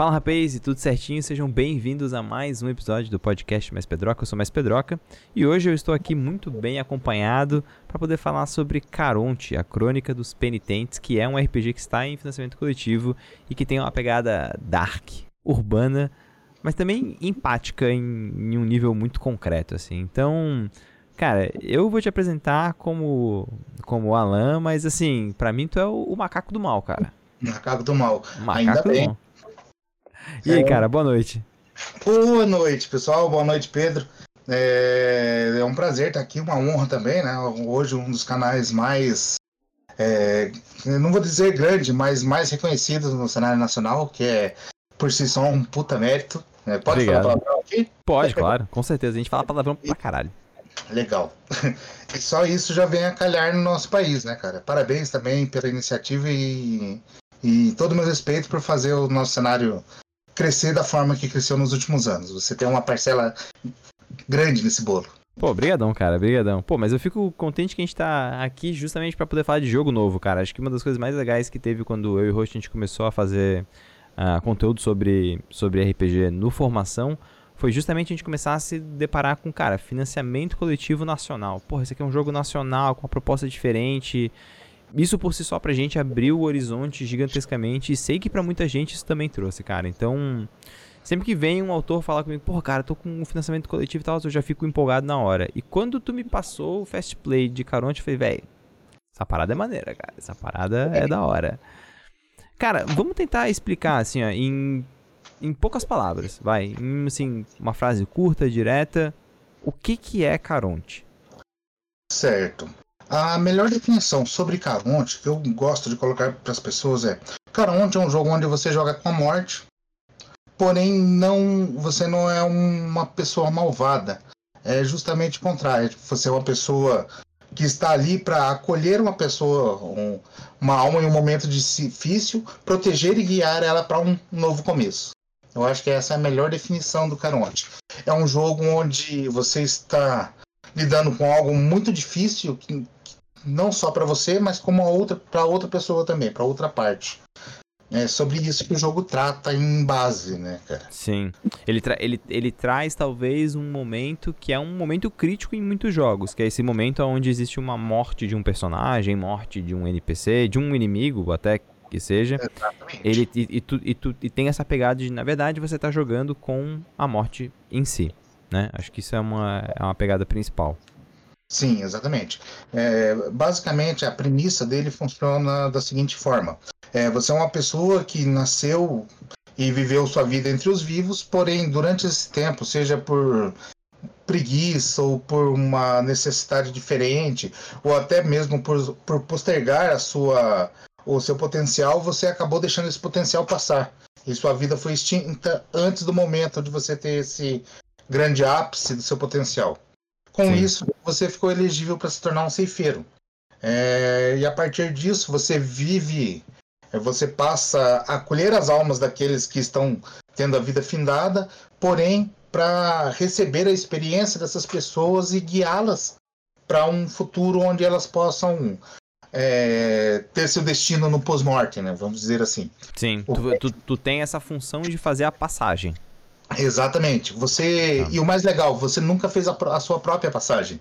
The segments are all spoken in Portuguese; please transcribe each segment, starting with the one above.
Fala rapaz, e tudo certinho? Sejam bem-vindos a mais um episódio do podcast Mais Pedroca. Eu sou Mais Pedroca e hoje eu estou aqui muito bem acompanhado para poder falar sobre Caronte, a Crônica dos Penitentes, que é um RPG que está em financiamento coletivo e que tem uma pegada dark, urbana, mas também empática em, em um nível muito concreto, assim. Então, cara, eu vou te apresentar como como Alan, mas assim, para mim tu é o, o, macaco do mal, cara. Macaco do mal. Macaco Ainda do bem. Mal. E aí, é... cara, boa noite. Boa noite, pessoal. Boa noite, Pedro. É, é um prazer estar aqui, uma honra também, né? Hoje um dos canais mais, é, não vou dizer grande, mas mais reconhecidos no cenário nacional, que é por si só um puta mérito. É, pode Obrigado. falar palavrão aqui? Pode, claro, com certeza. A gente fala palavrão pra caralho. Legal. E só isso já vem a calhar no nosso país, né, cara? Parabéns também pela iniciativa e, e todo o meu respeito por fazer o nosso cenário crescer da forma que cresceu nos últimos anos. Você tem uma parcela grande nesse bolo. Pô, brigadão, cara, brigadão. Pô, mas eu fico contente que a gente tá aqui justamente para poder falar de jogo novo, cara. Acho que uma das coisas mais legais que teve quando eu e o Host a gente começou a fazer uh, conteúdo sobre, sobre RPG no Formação foi justamente a gente começar a se deparar com, cara, financiamento coletivo nacional. Porra, esse aqui é um jogo nacional, com uma proposta diferente, isso por si só pra gente abriu o horizonte gigantescamente e sei que para muita gente isso também trouxe, cara. Então, sempre que vem um autor falar comigo, porra, cara, tô com um financiamento coletivo e tal, eu já fico empolgado na hora. E quando tu me passou o Fast Play de Caronte, eu falei, velho, essa parada é maneira, cara. Essa parada é da hora. Cara, vamos tentar explicar, assim, ó, em, em poucas palavras, vai. Em, assim, uma frase curta, direta. O que que é Caronte? Certo. A melhor definição sobre Caronte que eu gosto de colocar para as pessoas é: Caronte é um jogo onde você joga com a morte, porém não, você não é uma pessoa malvada. É justamente o contrário. Você é uma pessoa que está ali para acolher uma pessoa, um, uma alma em um momento difícil, proteger e guiar ela para um novo começo. Eu acho que essa é a melhor definição do Caronte. É um jogo onde você está lidando com algo muito difícil, que, não só para você, mas como outra para outra pessoa também, para outra parte. É sobre isso que o jogo trata em base, né, cara? Sim. Ele, tra ele, ele traz talvez um momento que é um momento crítico em muitos jogos, que é esse momento onde existe uma morte de um personagem, morte de um NPC, de um inimigo até que seja. Exatamente. Ele, e, e, tu, e, tu, e tem essa pegada de, na verdade, você tá jogando com a morte em si. Né? Acho que isso é uma, é uma pegada principal. Sim, exatamente. É, basicamente, a premissa dele funciona da seguinte forma: é, você é uma pessoa que nasceu e viveu sua vida entre os vivos, porém, durante esse tempo, seja por preguiça ou por uma necessidade diferente, ou até mesmo por, por postergar a sua, o seu potencial, você acabou deixando esse potencial passar. E sua vida foi extinta antes do momento de você ter esse grande ápice do seu potencial. Com Sim. isso, você ficou elegível para se tornar um ceifeiro. É, e a partir disso, você vive, é, você passa a colher as almas daqueles que estão tendo a vida findada, porém, para receber a experiência dessas pessoas e guiá-las para um futuro onde elas possam é, ter seu destino no pós-morte, né? Vamos dizer assim. Sim, tu, tu, tu tem essa função de fazer a passagem. Exatamente. Você tá. e o mais legal, você nunca fez a, a sua própria passagem.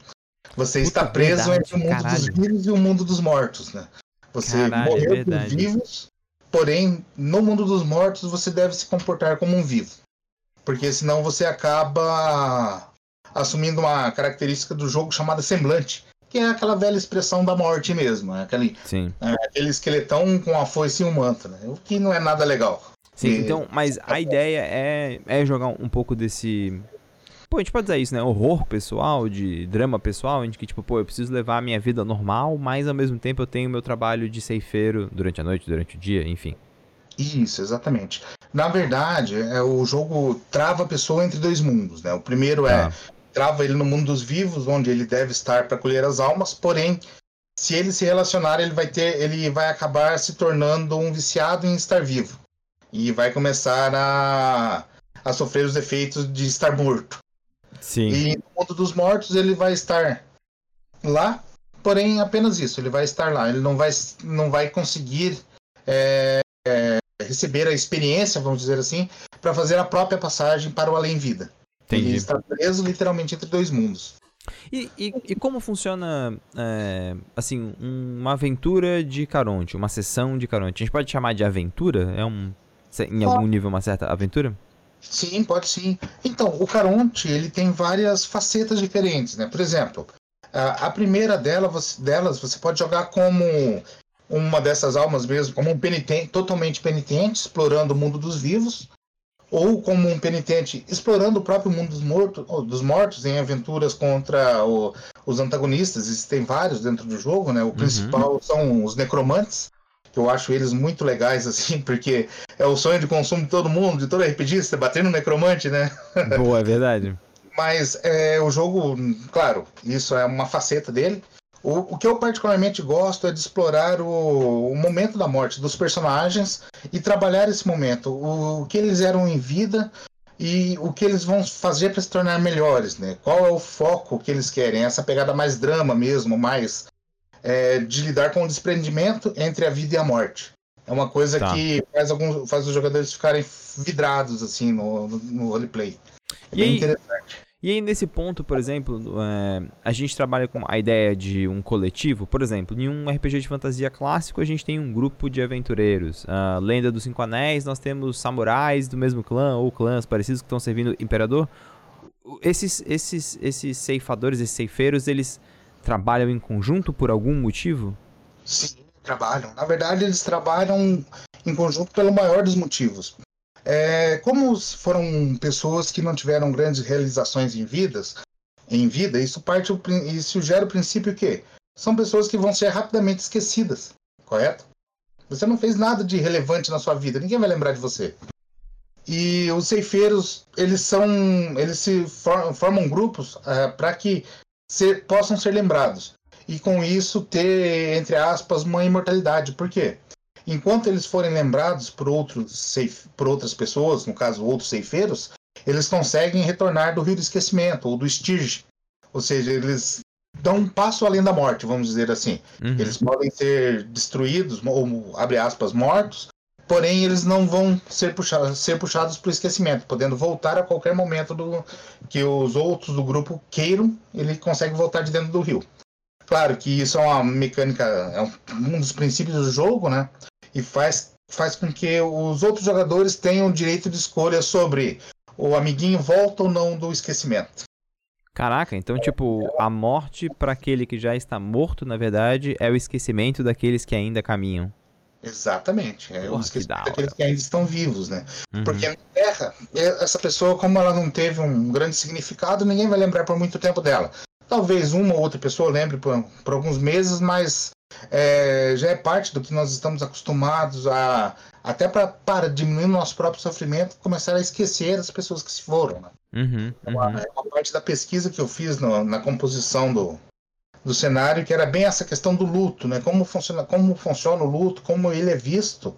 Você Puta, está preso verdade, entre o mundo caralho. dos vivos e o mundo dos mortos, né? Você caralho, morreu é por vivos, porém no mundo dos mortos você deve se comportar como um vivo, porque senão você acaba assumindo uma característica do jogo chamada semblante, que é aquela velha expressão da morte mesmo, né? aquele, é, aquele esqueletão com a foice e um manto, né? o que não é nada legal. Sim, então, mas a ideia é, é jogar um pouco desse. Pô, a gente pode dizer isso, né? Horror pessoal, de drama pessoal, em que, tipo, pô, eu preciso levar a minha vida normal, mas ao mesmo tempo eu tenho meu trabalho de ceifeiro durante a noite, durante o dia, enfim. Isso, exatamente. Na verdade, é, o jogo trava a pessoa entre dois mundos, né? O primeiro é ah. trava ele no mundo dos vivos, onde ele deve estar para colher as almas, porém, se ele se relacionar, ele vai ter, ele vai acabar se tornando um viciado em estar vivo e vai começar a, a sofrer os efeitos de estar morto. Sim. E no mundo dos mortos ele vai estar lá, porém apenas isso, ele vai estar lá, ele não vai, não vai conseguir é, é, receber a experiência, vamos dizer assim, para fazer a própria passagem para o além-vida. Ele está preso literalmente entre dois mundos. E, e, e como funciona, é, assim, uma aventura de Caronte, uma sessão de Caronte? A gente pode chamar de aventura? É um, em algum nível uma certa aventura? Sim, pode sim. Então, o Caronte, ele tem várias facetas diferentes, né? Por exemplo, a, primeira dela, você, delas, você pode jogar como uma dessas almas mesmo, como um penitente, totalmente penitente, explorando o mundo dos vivos ou como um penitente explorando o próprio mundo dos, mortos, dos mortos em aventuras contra o, os antagonistas. Existem vários dentro do jogo, né? O uhum. principal são os necromantes, que eu acho eles muito legais, assim, porque é o sonho de consumo de todo mundo, de todo RPGista, bater no necromante, né? Boa, é verdade. Mas é, o jogo, claro, isso é uma faceta dele. O, o, que eu particularmente gosto é de explorar o, o, momento da morte dos personagens e trabalhar esse momento, o, o, que eles eram em vida e o que eles vão fazer para se tornar melhores, né? Qual é o foco que eles querem? Essa pegada mais drama mesmo, mais é, de lidar com o desprendimento entre a vida e a morte. É uma coisa tá. que faz, alguns, faz os jogadores ficarem vidrados assim no, no, no roleplay. É e bem aí, interessante. E aí, nesse ponto, por exemplo, é, a gente trabalha com a ideia de um coletivo. Por exemplo, em um RPG de fantasia clássico, a gente tem um grupo de aventureiros. A Lenda dos Cinco Anéis, nós temos samurais do mesmo clã ou clãs parecidos que estão servindo o imperador. Esses, esses, esses ceifadores, esses ceifeiros, eles trabalham em conjunto por algum motivo? Sim, trabalham. Na verdade, eles trabalham em conjunto pelo maior dos motivos. É, como foram pessoas que não tiveram grandes realizações em vidas, em vida, isso parte isso gera o princípio que são pessoas que vão ser rapidamente esquecidas, correto? Você não fez nada de relevante na sua vida, ninguém vai lembrar de você. E os ceifeiros, eles são, eles se formam grupos é, para que ser, possam ser lembrados e com isso ter, entre aspas, uma imortalidade. Por quê? enquanto eles forem lembrados por, outros por outras pessoas, no caso outros ceifeiros, eles conseguem retornar do rio do esquecimento ou do Stirge. Ou seja, eles dão um passo além da morte, vamos dizer assim. Uhum. Eles podem ser destruídos, ou, abre aspas, mortos, porém eles não vão ser puxados, ser puxados para o esquecimento, podendo voltar a qualquer momento do que os outros do grupo queiram, ele consegue voltar de dentro do rio. Claro que isso é uma mecânica, é um dos princípios do jogo, né? e faz, faz com que os outros jogadores tenham direito de escolha sobre o amiguinho volta ou não do esquecimento. Caraca, então tipo, a morte para aquele que já está morto, na verdade, é o esquecimento daqueles que ainda caminham. Exatamente, é Porra, o esquecimento daqueles que ainda estão vivos, né? Uhum. Porque na Terra, é, essa pessoa, como ela não teve um grande significado, ninguém vai lembrar por muito tempo dela. Talvez uma ou outra pessoa lembre por, por alguns meses, mas é, já é parte do que nós estamos acostumados a, até para diminuir o nosso próprio sofrimento, começar a esquecer as pessoas que se foram. Né? Uhum, uhum. É, uma, é, uma, parte da pesquisa que eu fiz no, na composição do, do cenário, que era bem essa questão do luto, né? Como funciona, como funciona o luto, como ele é visto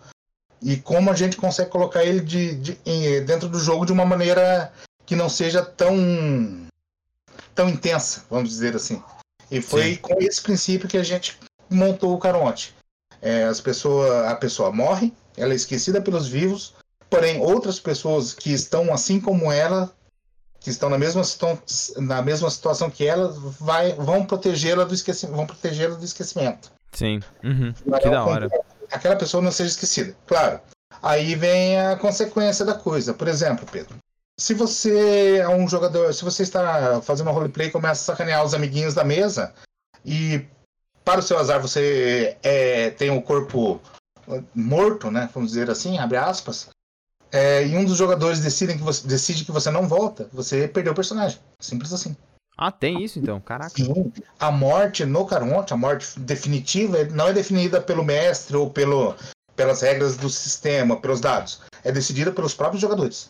e como a gente consegue colocar ele de, de, em, dentro do jogo de uma maneira que não seja tão tão intensa, vamos dizer assim. E foi Sim. com esse princípio que a gente montou o Caronte. É, as pessoas, a pessoa morre, ela é esquecida pelos vivos, porém outras pessoas que estão assim como ela, que estão na mesma, na mesma situação que ela, vai, vão protegê-la do esquecimento, vão protegê-la do esquecimento. Sim. Uhum. Que da hora. Aquela pessoa não seja esquecida. Claro. Aí vem a consequência da coisa. Por exemplo, Pedro, se você é um jogador, se você está fazendo um roleplay e começa a sacanear os amiguinhos da mesa e para o seu azar, você é, tem o corpo morto, né? Vamos dizer assim, abre aspas. É, e um dos jogadores decide que, você, decide que você não volta, você perdeu o personagem. Simples assim. Ah, tem isso então? Caraca. Sim. A morte no Caronte, a morte definitiva, não é definida pelo mestre ou pelo, pelas regras do sistema, pelos dados. É decidida pelos próprios jogadores.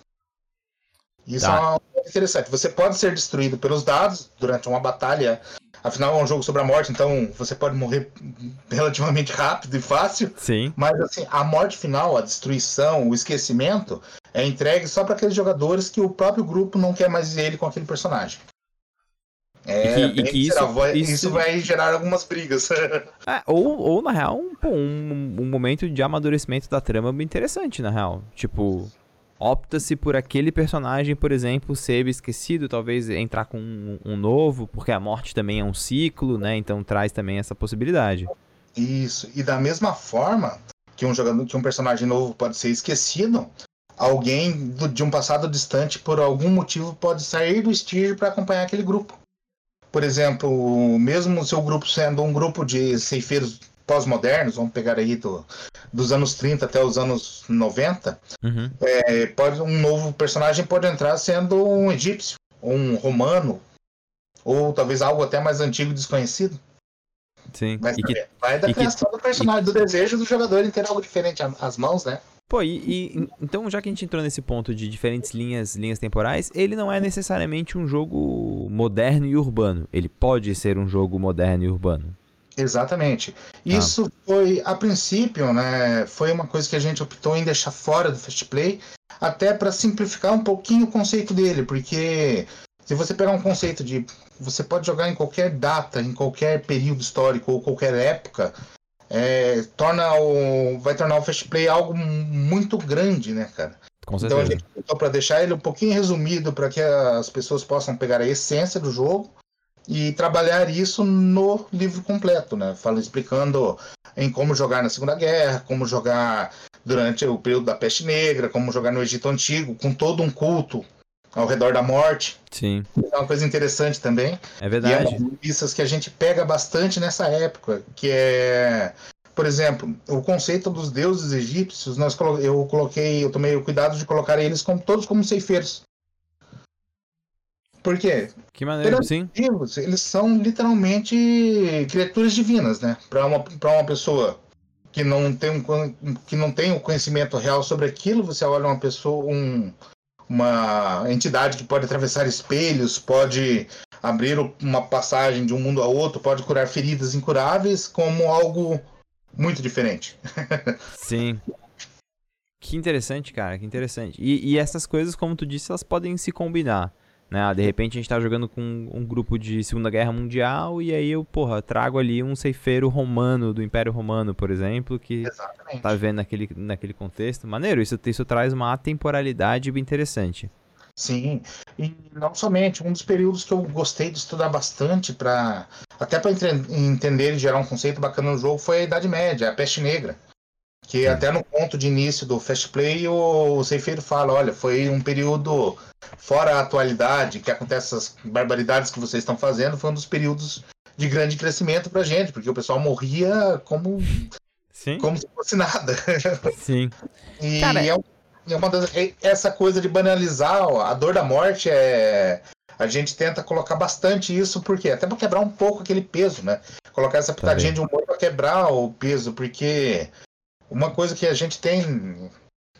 Isso tá. é interessante. Você pode ser destruído pelos dados durante uma batalha Afinal, é um jogo sobre a morte, então você pode morrer relativamente rápido e fácil. Sim. Mas assim, a morte final, a destruição, o esquecimento é entregue só para aqueles jogadores que o próprio grupo não quer mais ver ele com aquele personagem. É, e que, e que isso, vai, isso, isso, vai gerar algumas brigas. É, ou, ou, na real, um, um, um momento de amadurecimento da trama bem interessante, na real. Tipo, opta-se por aquele personagem, por exemplo, ser esquecido, talvez entrar com um, um, novo, porque a morte também é um ciclo, né? Então traz também essa possibilidade. Isso. E da mesma forma que um jogador, que um personagem novo pode ser esquecido, alguém do, de um passado distante por algum motivo pode sair do Styr para acompanhar aquele grupo. Por exemplo, mesmo o seu grupo sendo um grupo de ceifeiros pós-modernos, vamos pegar aí do, dos anos 30 até os anos 90, uhum. é, pode, um novo personagem pode entrar sendo um egípcio, um romano, ou talvez algo até mais antigo desconhecido. Sim. Vai, que, vai da criação que, do personagem, e... do desejo do jogador em ter algo diferente às mãos, né? Pô, e, e, então já que a gente entrou nesse ponto de diferentes linhas, linhas temporais, ele não é necessariamente um jogo moderno e urbano. Ele pode ser um jogo moderno e urbano. Exatamente. Isso ah. foi, a princípio, né, foi uma coisa que a gente optou em deixar fora do Fast Play, até para simplificar um pouquinho o conceito dele, porque se você pegar um conceito de você pode jogar em qualquer data, em qualquer período histórico ou qualquer época, é, torna o, vai tornar o Fast Play algo muito grande, né, cara? Então a gente optou para deixar ele um pouquinho resumido para que as pessoas possam pegar a essência do jogo e trabalhar isso no livro completo, né? Fala explicando em como jogar na Segunda Guerra, como jogar durante o período da Peste Negra, como jogar no Egito Antigo, com todo um culto ao redor da morte. Sim. É uma coisa interessante também. É verdade. E é uma das que a gente pega bastante nessa época, que é, por exemplo, o conceito dos deuses egípcios, nós eu coloquei, eu tomei o cuidado de colocar eles como todos como ceifeiros. Por quê? Que maneiro, sim. Eles são literalmente criaturas divinas, né? Para uma, uma pessoa que não, tem um, que não tem o um conhecimento real sobre aquilo, você olha uma pessoa, um, uma entidade que pode atravessar espelhos, pode abrir uma passagem de um mundo a outro, pode curar feridas incuráveis, como algo muito diferente. Sim. Que interessante, cara, que interessante. E, e essas coisas, como tu disse, elas podem se combinar. Né? Ah, de repente a gente tá jogando com um grupo de Segunda Guerra Mundial e aí eu, porra, trago ali um ceifeiro romano do Império Romano, por exemplo, que Exatamente. tá vendo naquele, naquele contexto. Maneiro, isso, isso traz uma atemporalidade bem interessante. Sim, e não somente, um dos períodos que eu gostei de estudar bastante para até para entender e gerar um conceito bacana no jogo foi a Idade Média, a Peste Negra. Que até no ponto de início do Fast Play o, o Ceifeiro fala, olha, foi um período fora a atualidade, que acontece essas barbaridades que vocês estão fazendo, foi um dos períodos de grande crescimento pra gente, porque o pessoal morria como, Sim. como se fosse nada. Sim. e Cara... é, uma das, é, essa coisa de banalizar a dor da morte é. A gente tenta colocar bastante isso, porque até para quebrar um pouco aquele peso, né? Colocar essa pitadinha tá de humor para quebrar o peso, porque uma coisa que a gente tem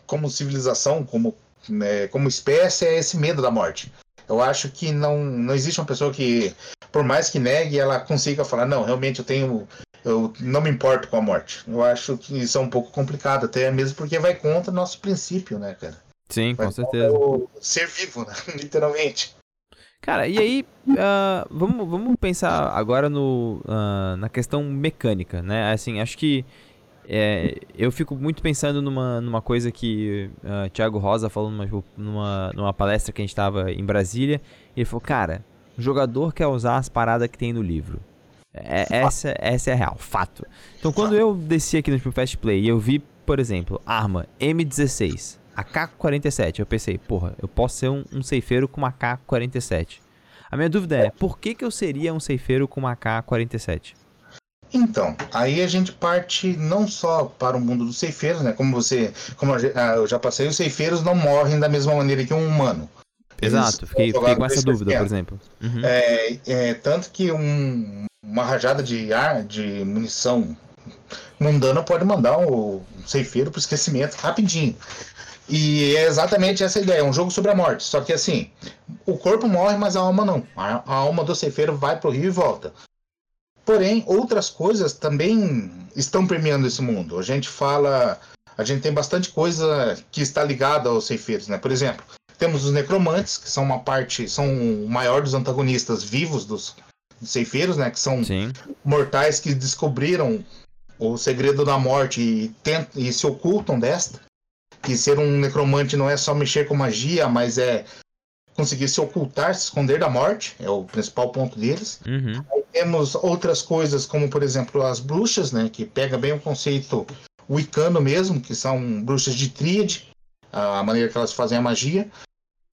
como civilização, como, né, como espécie, é esse medo da morte. Eu acho que não, não existe uma pessoa que, por mais que negue, ela consiga falar, não, realmente eu tenho. Eu não me importo com a morte. Eu acho que isso é um pouco complicado, até mesmo porque vai contra o nosso princípio, né, cara? Sim, vai com certeza. Ser vivo, né? literalmente. Cara, e aí, uh, vamos, vamos pensar agora no, uh, na questão mecânica, né? Assim, acho que é, eu fico muito pensando numa, numa coisa que uh, Thiago Rosa falou numa, numa, numa palestra que a gente estava em Brasília. Ele falou, cara, o jogador quer usar as paradas que tem no livro. É, essa, essa é a real, fato. Então quando eu desci aqui no tipo, Fast Play e eu vi, por exemplo, arma M16, AK-47, eu pensei, porra, eu posso ser um, um ceifeiro com uma AK-47. A minha dúvida é, por que, que eu seria um ceifeiro com uma AK-47? Então, aí a gente parte não só para o mundo dos ceifeiros, né? Como você, como ah, eu já passei, os ceifeiros não morrem da mesma maneira que um humano. Exato, fiquei, fiquei com essa dúvida, por exemplo. Uhum. É, é, tanto que um, uma rajada de ar, de munição mundana pode mandar o um ceifeiro para o esquecimento rapidinho. E é exatamente essa ideia, é um jogo sobre a morte. Só que assim, o corpo morre, mas a alma não. A, a alma do ceifeiro vai pro rio e volta. Porém, outras coisas também estão permeando esse mundo. A gente fala, a gente tem bastante coisa que está ligada aos ceifeiros, né? Por exemplo, temos os necromantes, que são uma parte, são o maior dos antagonistas vivos dos, dos ceifeiros, né? Que são Sim. mortais que descobriram o segredo da morte e, tentam, e se ocultam desta. Que ser um necromante não é só mexer com magia, mas é conseguir se ocultar, se esconder da morte, é o principal ponto deles. Uhum. Temos outras coisas, como por exemplo as bruxas, né? Que pega bem o conceito wicano mesmo, que são bruxas de tríade, a maneira que elas fazem a magia.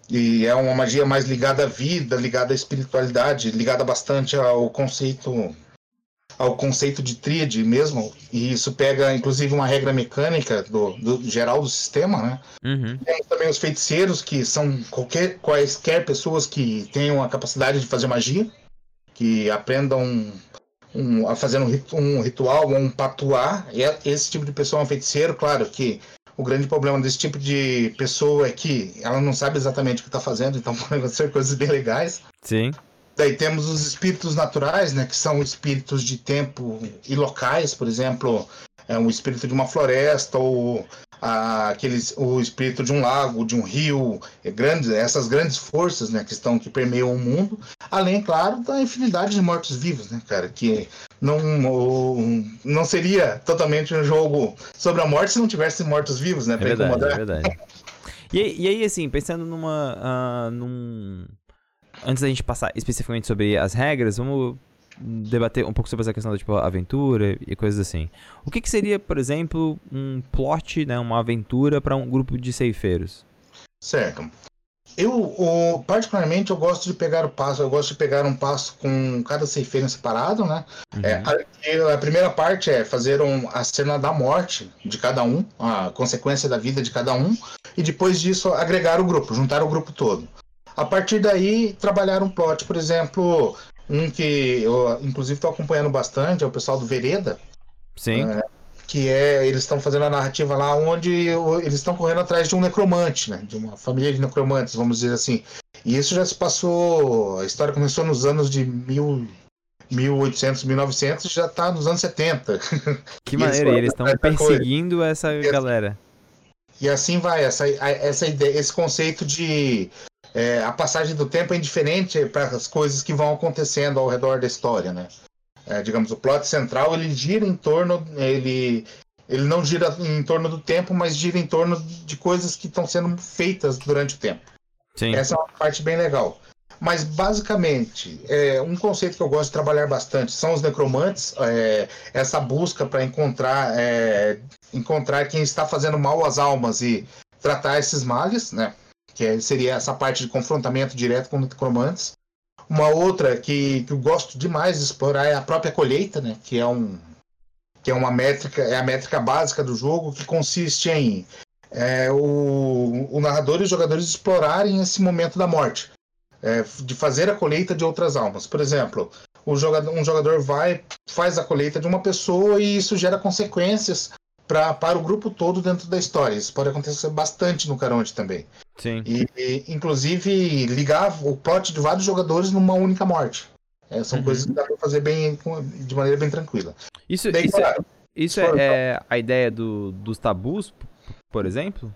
E é uma magia mais ligada à vida, ligada à espiritualidade, ligada bastante ao conceito ao conceito de tríade mesmo, e isso pega inclusive uma regra mecânica do, do geral do sistema, né? Uhum. Temos também os feiticeiros, que são qualquer, quaisquer pessoas que tenham a capacidade de fazer magia, que aprendam um, a fazer um, um ritual ou um patuá. É- esse tipo de pessoa é um feiticeiro, claro que o grande problema desse tipo de pessoa é que ela não sabe exatamente o que está fazendo, então podem acontecer coisas bem legais. Sim. Daí temos os espíritos naturais, né, que são espíritos de tempo e locais, por exemplo, é um espírito de uma floresta ou ah, aqueles, o espírito de um lago, de um rio, é grandes, essas grandes forças, né, que estão que permeiam o mundo, além, claro, da infinidade de mortos-vivos, né, cara, que não não seria totalmente um jogo sobre a morte se não tivesse mortos-vivos, né, É para verdade, incomodar. é verdade. E, aí- e aí, assim, pensando numa. ah, num... Antes da gente passar especificamente sobre as regras, vamos debater um pouco sobre essa questão da tipo, aventura e coisas assim. O que, que seria, por exemplo, um plot, né, uma aventura para um grupo de ceifeiros? Certo. Eu, particularmente, eu gosto de pegar o passo, eu gosto de pegar um passo com cada ceifeiro separado, né? Uhum. É, a, a primeira parte é fazer um, a cena da morte de cada um, a consequência da vida de cada um, e depois disso agregar o grupo, juntar o grupo todo. A partir daí, trabalhar um plot, por exemplo, um que eu inclusive estou acompanhando bastante, é o pessoal do Vereda, Sim. que é eles estão fazendo a narrativa lá onde eles estão correndo atrás de um necromante, né? De uma família de necromantes, vamos dizer assim. E isso já se passou, a história começou nos anos de mil, 1800, 1900, já está nos anos 70. Que maneiro, e eles estão essa coisa. perseguindo essa galera. E assim vai, essa, essa ideia, esse conceito de é, a passagem do tempo é indiferente para as coisas que vão acontecendo ao redor da história, né? É, digamos, o plot central ele gira em torno, ele, ele não gira em torno do tempo, mas gira em torno de coisas que estão sendo feitas durante o tempo. Sim. Essa é uma parte bem legal. Mas basicamente, é, um conceito que eu gosto de trabalhar bastante são os necromantes, é, essa busca para encontrar, é, encontrar quem está fazendo mal às almas e tratar esses males, né? Que é- seria essa parte de confrontamento direto com necromantes. Uma outra que, que eu gosto demais de explorar é a própria colheita, né? Que é um que é uma métrica, é a métrica básica do jogo que consiste em é, o, o narrador e os jogadores explorarem esse momento da morte, é, de fazer a colheita de outras almas. Por exemplo, o jogador, um jogador vai, faz a colheita de uma pessoa e isso gera consequências pra, para o grupo todo dentro da história. Isso pode acontecer bastante no Caronte também. Sim. E, e, inclusive, ligar o plot de vários jogadores numa única morte. É, são Uhum. coisas que dá pra fazer bem, de maneira bem tranquila. Isso, Daí, isso, claro, isso é, é a ideia do, dos tabus, por exemplo?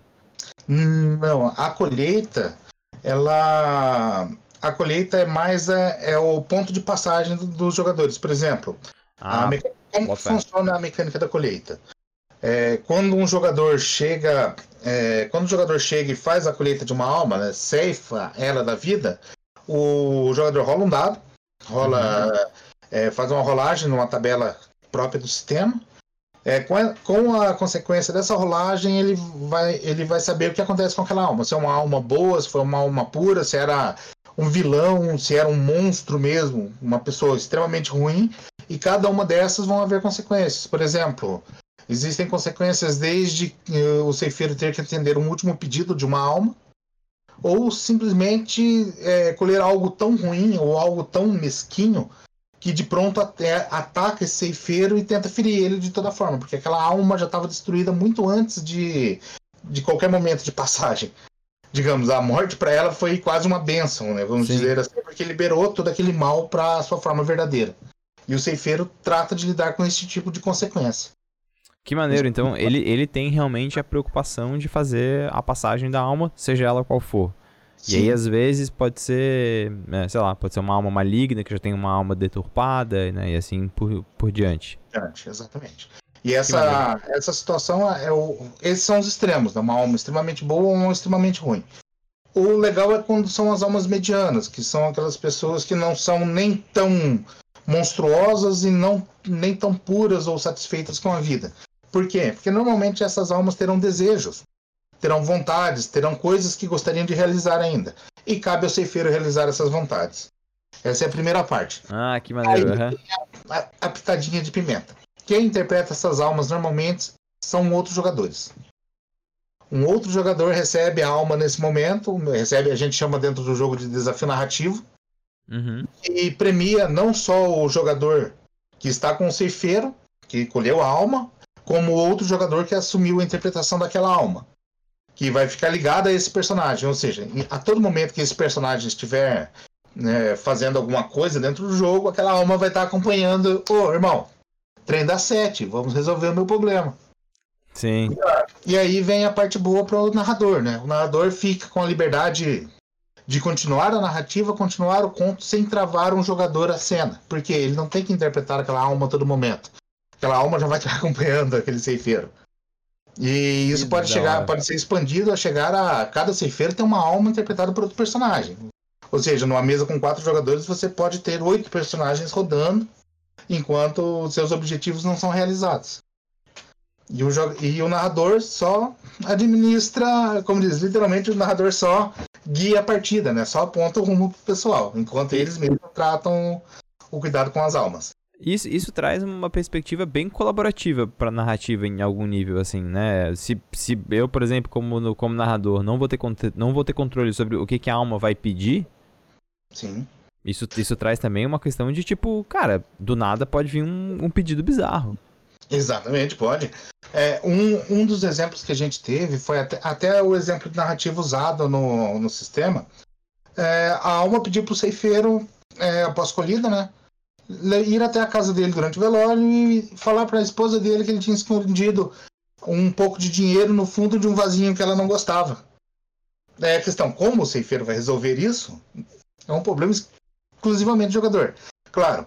Não, a colheita, ela. A colheita é mais é, é o ponto de passagem do- dos jogadores. Por exemplo, a Ah, meca- como funciona a mecânica da colheita? É, quando um jogador chega. é, quando o jogador chega e faz a colheita de uma alma, né, ceifa ela da vida, o jogador rola um dado, rola. é, faz uma rolagem numa tabela própria do sistema. É, com, a, com a consequência dessa rolagem, ele vai, ele vai saber o que acontece com aquela alma. Se é uma alma boa, se foi uma alma pura, se era um vilão, se era um monstro mesmo, uma pessoa extremamente ruim. E cada uma dessas vão haver consequências. Por exemplo, existem consequências desde eh, o ceifeiro ter que atender um último pedido de uma alma, ou simplesmente eh, colher algo tão ruim ou algo tão mesquinho que de pronto até ataca esse ceifeiro e tenta ferir ele de toda forma, porque aquela alma já estava destruída muito antes de, de qualquer momento de passagem. Digamos, a morte para ela foi quase uma bênção, né? Vamos Sim. dizer assim, porque liberou todo aquele mal para sua forma verdadeira. E o ceifeiro trata de lidar com esse tipo de consequência. Que maneiro, então ele, ele tem realmente a preocupação de fazer a passagem da alma, seja ela qual for. Sim. E aí, às vezes, pode ser, né, sei lá, pode ser uma alma maligna que já tem uma alma deturpada, né? E assim por, por diante. Exatamente. E essa, essa situação é o. Esses são os extremos, né? Uma alma extremamente boa ou uma extremamente ruim. O legal é quando são as almas medianas, que são aquelas pessoas que não são nem tão monstruosas e não nem tão puras ou satisfeitas com a vida. Por quê? Porque normalmente essas almas terão desejos, terão vontades, terão coisas que gostariam de realizar ainda. E cabe ao ceifeiro realizar essas vontades. Essa é a primeira parte. Ah, que maneiro. Aí, uhum. a, a pitadinha de pimenta. Quem interpreta essas almas normalmente são outros jogadores. Um outro jogador recebe a alma nesse momento, recebe, a gente chama dentro do jogo de desafio narrativo, uhum. e premia não só o jogador que está com o ceifeiro, que colheu a alma, como outro jogador que assumiu a interpretação daquela alma, que vai ficar ligado a esse personagem. Ou seja, a todo momento que esse personagem estiver né, fazendo alguma coisa dentro do jogo, aquela alma vai estar acompanhando. Ô, irmão, trem dá 7, vamos resolver o meu problema. Sim. E aí vem a parte boa para o narrador, né? O narrador fica com a liberdade de continuar a narrativa, continuar o conto sem travar um jogador a cena, porque ele não tem que interpretar aquela alma a todo momento. Aquela alma já vai estar acompanhando aquele ceifeiro. E isso que pode chegar, pode ser expandido a chegar a cada ceifeiro ter uma alma interpretada por outro personagem. Ou seja, numa mesa com quatro jogadores você pode ter oito personagens rodando enquanto seus objetivos não são realizados. E o, e o narrador só administra, como diz, literalmente o narrador só guia a partida, né? Só aponta o rumo pro pessoal, enquanto eles mesmos tratam o cuidado com as almas. Isso, isso traz uma perspectiva bem colaborativa para narrativa em algum nível, assim, né? Se, se eu, por exemplo, como, como narrador, não vou, ter, não vou ter controle sobre o que, que a alma vai pedir. Sim. Isso, isso traz também uma questão de tipo, cara, do nada pode vir um, um pedido bizarro. Exatamente, pode. É, um, um dos exemplos que a gente teve foi até, até o exemplo de narrativa usado no, no sistema. É, a alma pediu pro ceifeiro, é, após colhida, né? Ir até a casa dele durante o velório e falar para a esposa dele que ele tinha escondido um pouco de dinheiro no fundo de um vasinho que ela não gostava. É a questão, como o ceifeiro vai resolver isso? É um problema exclusivamente do jogador. Claro,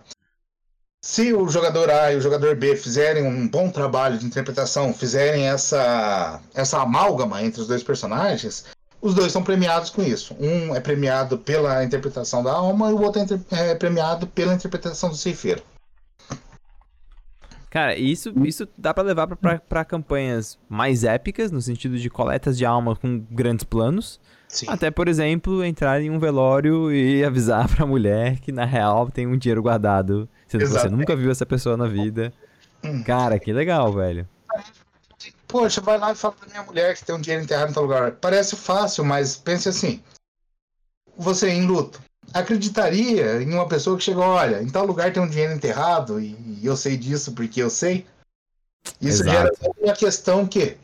se o jogador A e o jogador B fizerem um bom trabalho de interpretação, fizerem essa, essa amálgama entre os dois personagens, os dois são premiados com isso. Um é premiado pela interpretação da alma e o outro é, é premiado pela interpretação do ceifeiro. Cara, isso, isso dá para levar para campanhas mais épicas, no sentido de coletas de alma com grandes planos. Sim. Até, por exemplo, entrar em um velório e avisar pra mulher que, na real, tem um dinheiro guardado. Sendo que você nunca viu essa pessoa na vida. Hum. Cara, que legal, velho. Poxa, vai lá e fala pra minha mulher que tem um dinheiro enterrado em tal lugar. Parece fácil, mas pense assim. Você em luto, acreditaria em uma pessoa que chegou, olha, em tal lugar tem um dinheiro enterrado e eu sei disso porque eu sei? Isso Exato. gera uma questão que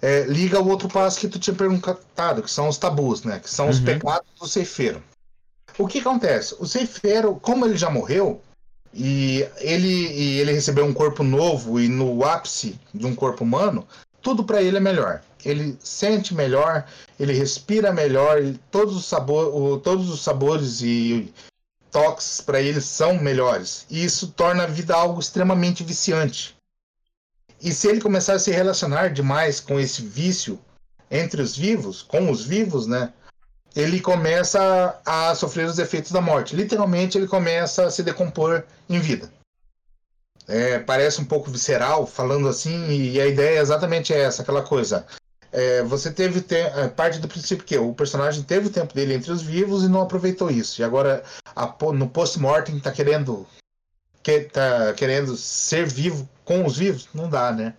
é, liga ao outro passo que tu tinha perguntado, que são os tabus, né? Que são os uhum. pecados do ceifeiro. O que acontece? O ceifeiro, como ele já morreu, e ele, e ele recebeu um corpo novo e no ápice de um corpo humano, tudo para ele é melhor. Ele sente melhor, ele respira melhor, todos os, sabor, o, todos os sabores e toques para ele são melhores. E isso torna a vida algo extremamente viciante. E se ele começar a se relacionar demais com esse vício entre os vivos, com os vivos, né? Ele começa a sofrer os efeitos da morte. Literalmente, ele começa a se decompor em vida. É, parece um pouco visceral falando assim, e a ideia é exatamente essa, aquela coisa. É, você teve te é, parte do princípio que o personagem teve o tempo dele entre os vivos e não aproveitou isso. E agora, a, no post-mortem, está querendo que tá querendo ser vivo com os vivos, não dá, né?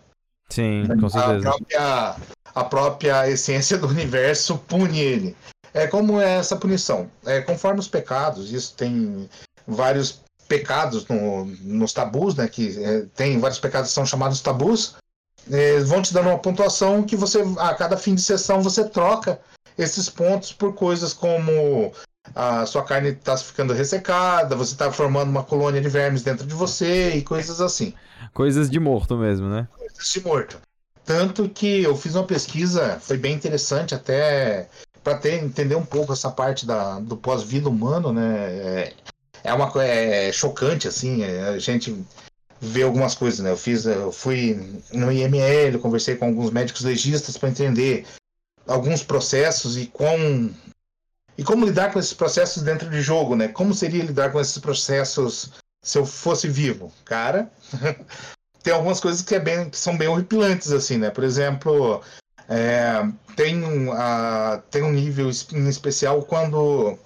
Sim, com certeza. A própria, a própria essência do universo pune ele. É como é essa punição? É conforme os pecados, isso tem vários pecados no, nos tabus, né? Que é, tem vários pecados que são chamados tabus. É, vão te dando uma pontuação que você, a cada fim de sessão, você troca esses pontos por coisas como a sua carne está ficando ressecada, você está formando uma colônia de vermes dentro de você e coisas assim. Coisas de morto mesmo, né? Coisas de morto. Tanto que eu fiz uma pesquisa, foi bem interessante, até para entender um pouco essa parte da, do pós-vida humano, né? É, é uma é chocante assim, é, a gente vê algumas coisas, né? Eu fiz, eu fui no IML, conversei com alguns médicos legistas para entender alguns processos e com e como lidar com esses processos dentro de jogo, né? Como seria lidar com esses processos se eu fosse vivo? Cara, tem algumas coisas que, é bem, que são bem horripilantes, assim, né? Por exemplo, é, tem, um, uh, tem um nível em especial quando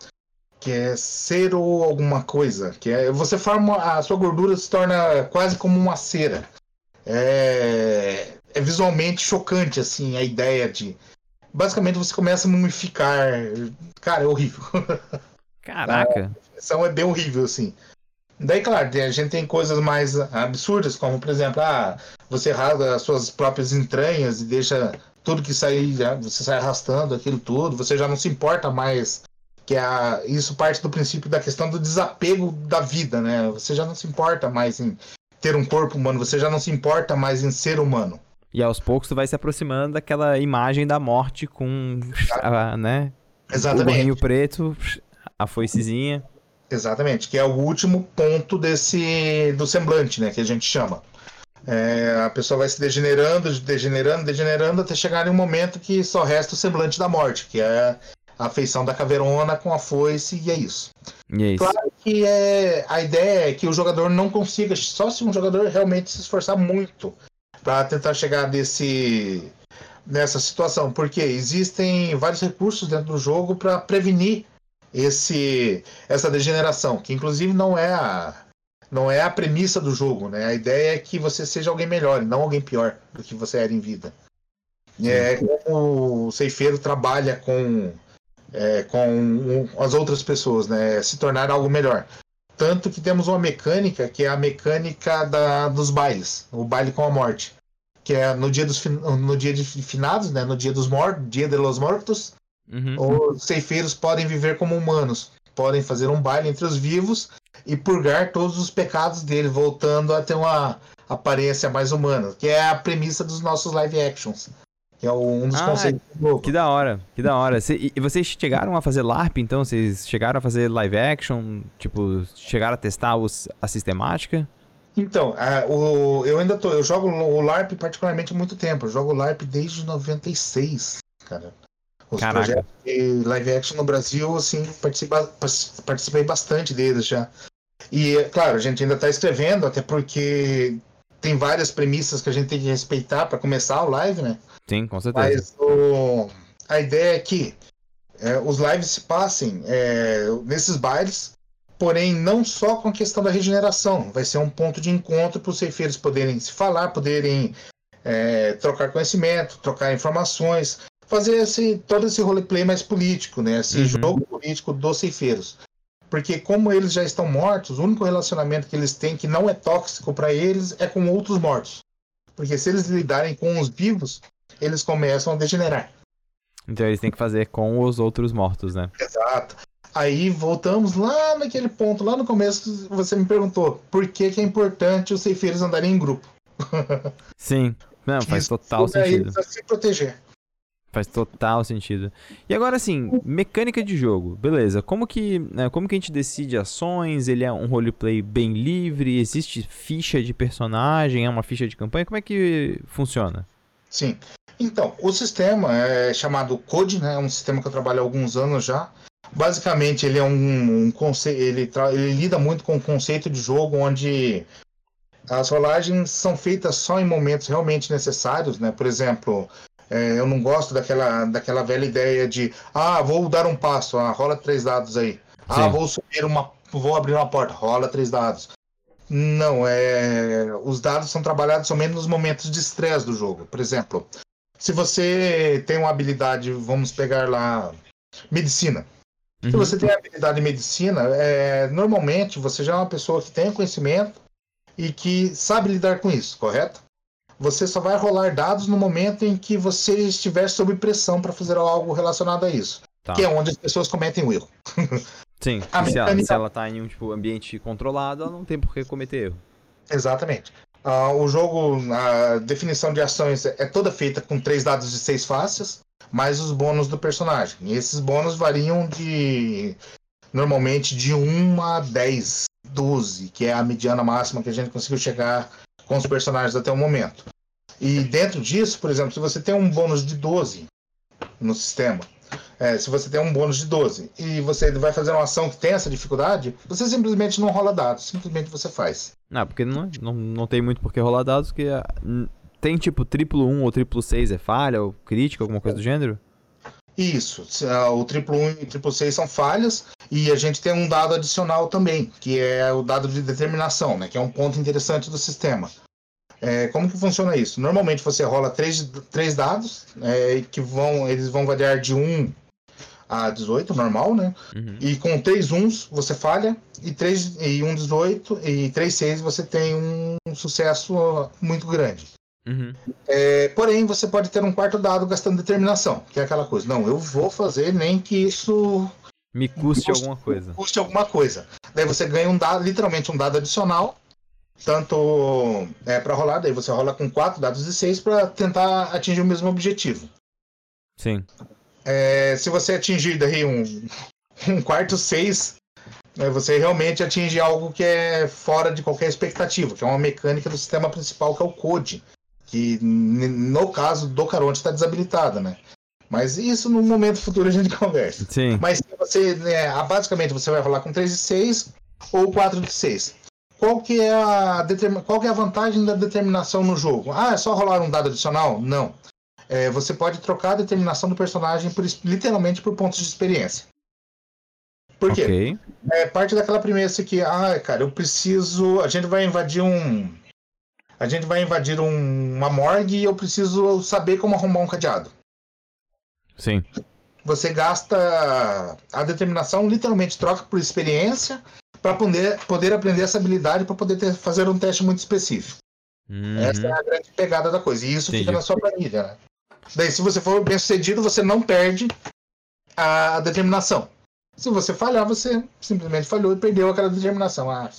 que é ser ou alguma coisa, que é você forma a sua gordura se torna quase como uma cera. É, é visualmente chocante assim a ideia de basicamente você começa a mumificar. Cara, é horrível. Caraca. A é bem horrível assim. Daí, claro, a gente tem coisas mais absurdas, como por exemplo, ah, você rasga as suas próprias entranhas e deixa tudo que sair, você sai arrastando aquilo tudo, você já não se importa mais que a, isso parte do princípio da questão do desapego da vida, né? Você já não se importa mais em ter um corpo humano, você já não se importa mais em ser humano. E aos poucos tu vai se aproximando daquela imagem da morte com, a, né? Exatamente. O gorrinho preto, a foicezinha. Exatamente, que é o último ponto desse do semblante, né, que a gente chama. É, a pessoa vai se degenerando, degenerando, degenerando até chegar em um momento que só resta o semblante da morte, que é a feição da caveirona com a foice e é isso. E é isso. Claro que é, a ideia é que o jogador não consiga, só se um jogador realmente se esforçar muito para tentar chegar desse nessa situação, porque existem vários recursos dentro do jogo para prevenir esse essa degeneração, que inclusive não é a não é a premissa do jogo, né? A ideia é que você seja alguém melhor, e não alguém pior do que você era em vida. É como o ceifeiro trabalha com é, com as outras pessoas, né? Se tornar algo melhor. Tanto que temos uma mecânica que é a mecânica da, dos bailes, o baile com a morte, que é no dia dos no dia de finados, né? No dia dos mortos, dia de los mortos, uhum. os ceifeiros podem viver como humanos, podem fazer um baile entre os vivos e purgar todos os pecados dele, voltando a ter uma aparência mais humana, que é a premissa dos nossos live actions que é um dos ah, conceitos do jogo. Que da hora, que da hora. E vocês chegaram a fazer LARP, então? Vocês chegaram a fazer live action? Tipo, chegaram a testar os, a sistemática? Então, o, eu ainda tô. Eu jogo o LARP particularmente há muito tempo. Eu jogo LARP desde 96, cara. Os Caraca. projetos de live action no Brasil, assim, participa, participei bastante deles já. E, claro, a gente ainda está escrevendo, até porque tem várias premissas que a gente tem que respeitar para começar o live, né? Sim, com certeza. Mas o, a ideia é que é, os lives se passem é, nesses bailes, porém não só com a questão da regeneração. Vai ser um ponto de encontro para os ceifeiros poderem se falar, poderem é, trocar conhecimento, trocar informações, fazer esse, todo esse roleplay mais político, né? Esse uhum. jogo político dos ceifeiros. Porque como eles já estão mortos, o único relacionamento que eles têm que não é tóxico para eles é com outros mortos. Porque se eles lidarem com os vivos, eles começam a degenerar. Então eles têm que fazer com os outros mortos, né? Exato. Aí voltamos lá naquele ponto, lá no começo, você me perguntou por que, que é importante os ceifeiros andarem em grupo. Sim, não, faz total sentido. Pra se proteger. Faz total sentido. E agora assim, mecânica de jogo, beleza? Como que, né, como que a gente decide ações? Ele é um roleplay bem livre? Existe ficha de personagem? É uma ficha de campanha? Como é que funciona? Sim. Então, o sistema é chamado Code, né? É um sistema que eu trabalho há alguns anos já. Basicamente, ele é um, um conceito, ele, ele lida muito com o conceito de jogo onde as rolagens são feitas só em momentos realmente necessários, né? Por exemplo, é, eu não gosto daquela, daquela velha ideia de ah, vou dar um passo, ah, rola três dados aí. Ah, Sim. Vou subir uma. vou abrir uma porta, rola três dados. Não, é. Os dados são trabalhados somente nos momentos de estresse do jogo. Por exemplo, se você tem uma habilidade, vamos pegar lá, medicina. Uhum. Se você tem habilidade em medicina, é, normalmente você já é uma pessoa que tem conhecimento e que sabe lidar com isso, correto? Você só vai rolar dados no momento em que você estiver sob pressão para fazer algo relacionado a isso. Tá. Que é onde as pessoas cometem o erro. Sim, se, ela, se ela tá em um tipo, ambiente controlado, ela não tem por que cometer erro. Exatamente. Uh, o jogo, a definição de ações é toda feita com três dados de seis faces. mais os bônus do personagem. E esses bônus variam de normalmente de 1 a 10, 12, que é a mediana máxima que a gente conseguiu chegar com os personagens até o momento. E dentro disso, por exemplo, se você tem um bônus de 12 no sistema, é, se você tem um bônus de 12 e você vai fazer uma ação que tem essa dificuldade, você simplesmente não rola dados, simplesmente você faz. Não, porque não, não, não tem muito por que rolar dados, porque ah, tem tipo triplo 1 ou triplo 6 é falha, ou crítica, alguma coisa do gênero? Isso, o triplo 1 e o triplo 6 são falhas, e a gente tem um dado adicional também, que é o dado de determinação, né, que é um ponto interessante do sistema. É, como que funciona isso? Normalmente você rola três, três dados, é, que vão, eles vão variar de 1 a 18, normal, né? Uhum. E com 3 uns você falha, e, 3, e um 18, e 3 6 você tem um sucesso muito grande. Uhum. É, porém, você pode ter um quarto dado gastando determinação, que é aquela coisa. Não, eu vou fazer nem que isso. Me custe, custe alguma coisa. Custe alguma coisa. Daí você ganha um dado, literalmente um dado adicional, tanto é, para rolar, daí você rola com quatro dados de seis para tentar atingir o mesmo objetivo. Sim. É, se você atingir daí um, um quarto seis, né, você realmente atinge algo que é fora de qualquer expectativa, que é uma mecânica do sistema principal, que é o Code, que no caso do Caronte está desabilitada, né? Mas isso no momento futuro a gente conversa. Sim. Mas você, né, basicamente, você vai rolar com 3 de 6 ou 4 de 6. Qual que, é a, qual que é a vantagem da determinação no jogo? Ah, é só rolar um dado adicional? Não é, você pode trocar a determinação do personagem por, literalmente por pontos de experiência. Por quê? Okay. É parte daquela premissa que, ah, cara, eu preciso. A gente vai invadir um. A gente vai invadir um, uma morgue e eu preciso saber como arrumar um cadeado. Sim. Você gasta a determinação, literalmente troca por experiência para poder, poder aprender essa habilidade para poder ter, fazer um teste muito específico. Uhum. Essa é a grande pegada da coisa. E isso Entendi. fica na sua planilha, né? Daí, se você for bem sucedido, você não perde a determinação. Se você falhar, você simplesmente falhou e perdeu aquela determinação. Ah,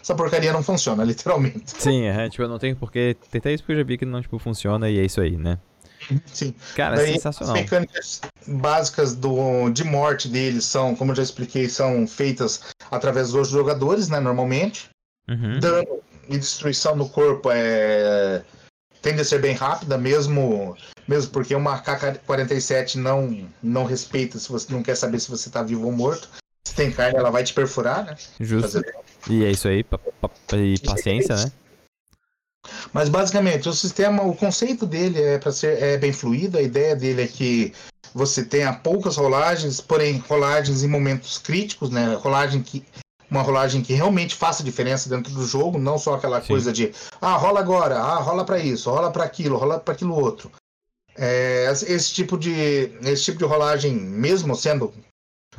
essa porcaria não funciona, literalmente. Sim, é, tipo, eu não tenho porque tentar isso porque eu já vi que não tipo, funciona e é isso aí, né? Sim. Cara, Daí, é sensacional. As mecânicas básicas do, de morte deles são, como eu já expliquei, são feitas através dos jogadores, né? Normalmente. Uhum. Dano e destruição no corpo é tende a ser bem rápida, mesmo mesmo porque uma AK-47 não, não respeita se você não quer saber se você está vivo ou morto. Se tem carne, ela vai te perfurar, né? Justo. Fazer... E é isso aí, e paciência, né? Mas basicamente, o sistema, o conceito dele é para ser é bem fluido, a ideia dele é que você tenha poucas rolagens, porém rolagens em momentos críticos, né? Rolagem que uma rolagem que realmente faça diferença dentro do jogo, não só aquela Sim. coisa de ah, rola agora, ah, rola para isso, rola para aquilo, rola para aquilo outro. É, esse tipo de esse tipo de rolagem, mesmo sendo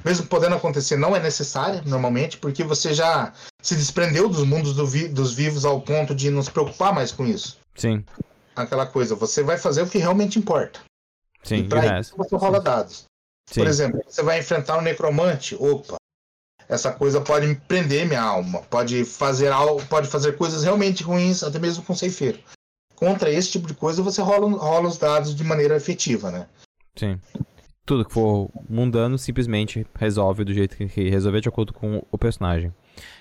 mesmo podendo acontecer, não é necessária normalmente, porque você já se desprendeu dos mundos do vi, dos vivos ao ponto de não se preocupar mais com isso. Sim. Aquela coisa, você vai fazer o que realmente importa. Sim, e pra isso você rola dados. Sim. Por exemplo, você vai enfrentar um necromante, opa, essa coisa pode prender minha alma, pode fazer algo, pode fazer coisas realmente ruins, até mesmo com ceifeiro contra esse tipo de coisa, você rola, rola os dados de maneira efetiva, né? Sim. Tudo que for mundano simplesmente resolve do jeito que resolver de acordo com o personagem.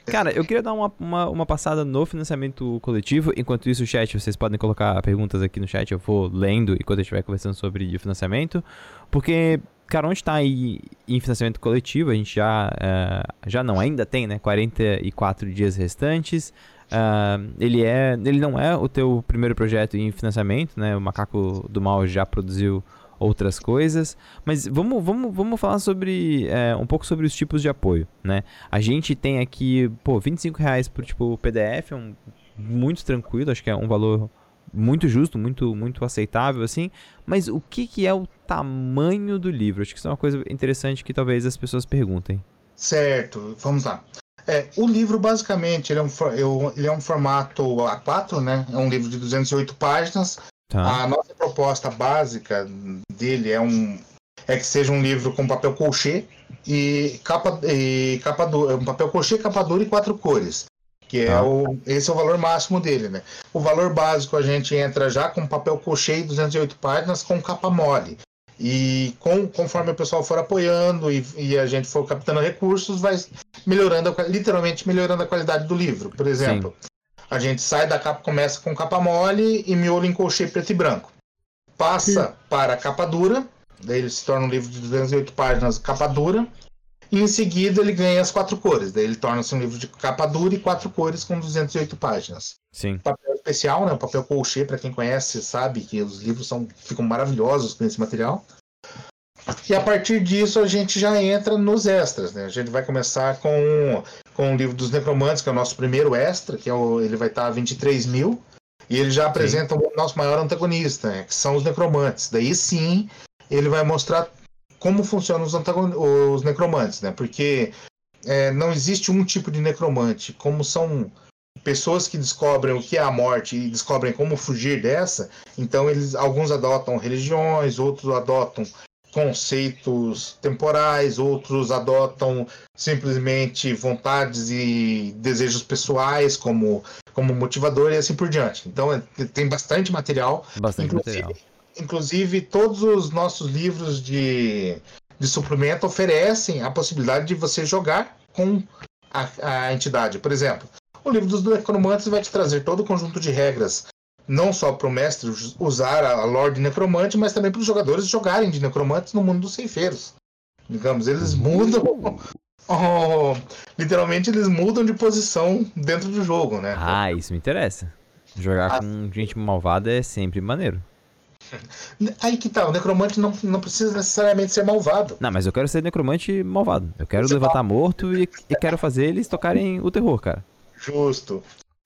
Cara, eu queria dar uma, uma, uma, passada no financiamento coletivo. Enquanto isso, chat, vocês podem colocar perguntas aqui no chat. Eu vou lendo enquanto gente estiver conversando sobre financiamento. Porque, cara, onde está aí em financiamento coletivo? A gente já, uh, já não, ainda tem, né? 44 dias restantes. Uh, ele, é, ele não é o teu primeiro projeto em financiamento, né? O Macaco do Mal já produziu outras coisas, mas vamos, vamos, vamos falar sobre é, um pouco sobre os tipos de apoio, né? A gente tem aqui, pô, 25 reais por tipo PDF, é um, muito tranquilo, acho que é um valor muito justo, muito, muito aceitável, assim. Mas o que, que é o tamanho do livro? Acho que isso é uma coisa interessante que talvez as pessoas perguntem. Certo, vamos lá. É, o livro, basicamente, ele é, um, ele é um formato A4, né? É um livro de 208 páginas. Tá. A nossa proposta básica dele é, um, é que seja um livro com papel colchê e capa, e capa dura, um papel colchê, capa dura e quatro cores. Que é tá. o, esse é o valor máximo dele, né? O valor básico a gente entra já com papel colchê e 208 páginas com capa mole. E com, conforme o pessoal for apoiando e, e, a gente for captando recursos, vai melhorando, literalmente melhorando a qualidade do livro. Por exemplo, Sim. A gente sai da capa, começa com capa mole e miolo em colchê preto e branco. Passa Sim. para capa dura, daí ele se torna um livro de 208 páginas, capa dura. E em seguida ele ganha as quatro cores. Daí ele torna-se um livro de capa dura e quatro cores com 208 páginas. Sim. Papel especial, né? O papel colchê, para quem conhece, sabe que os livros são, ficam maravilhosos com esse material. E a partir disso a gente já entra nos extras, né? A gente vai começar com, com o livro dos Necromantes, que é o nosso primeiro extra, que é o, ele vai estar a 23 mil. E ele já apresenta sim. o nosso maior antagonista, né? que são os Necromantes. Daí sim ele vai mostrar como funcionam os, os necromantes, né? Porque é, não existe um tipo de necromante. Como são pessoas que descobrem o que é a morte e descobrem como fugir dessa, então eles alguns adotam religiões, outros adotam conceitos temporais, outros adotam simplesmente vontades e desejos pessoais como como motivador e assim por diante. Então é, tem bastante material, bastante material. Inclusive, todos os nossos livros de, de suplemento oferecem a possibilidade de você jogar com a, a entidade. Por exemplo, o livro dos necromantes vai te trazer todo o conjunto de regras, não só para o mestre usar a lore de necromante, mas também para os jogadores jogarem de necromantes no mundo dos ceifeiros. Digamos, eles mudam. Oh, literalmente eles mudam de posição dentro do jogo, né? Ah, isso me interessa. Jogar ah. com gente malvada é sempre maneiro. Aí que tá, o necromante não, não precisa necessariamente ser malvado. Não, mas eu quero ser necromante malvado. Eu quero Você levantar morto e, e quero fazer eles tocarem o terror, cara. Justo.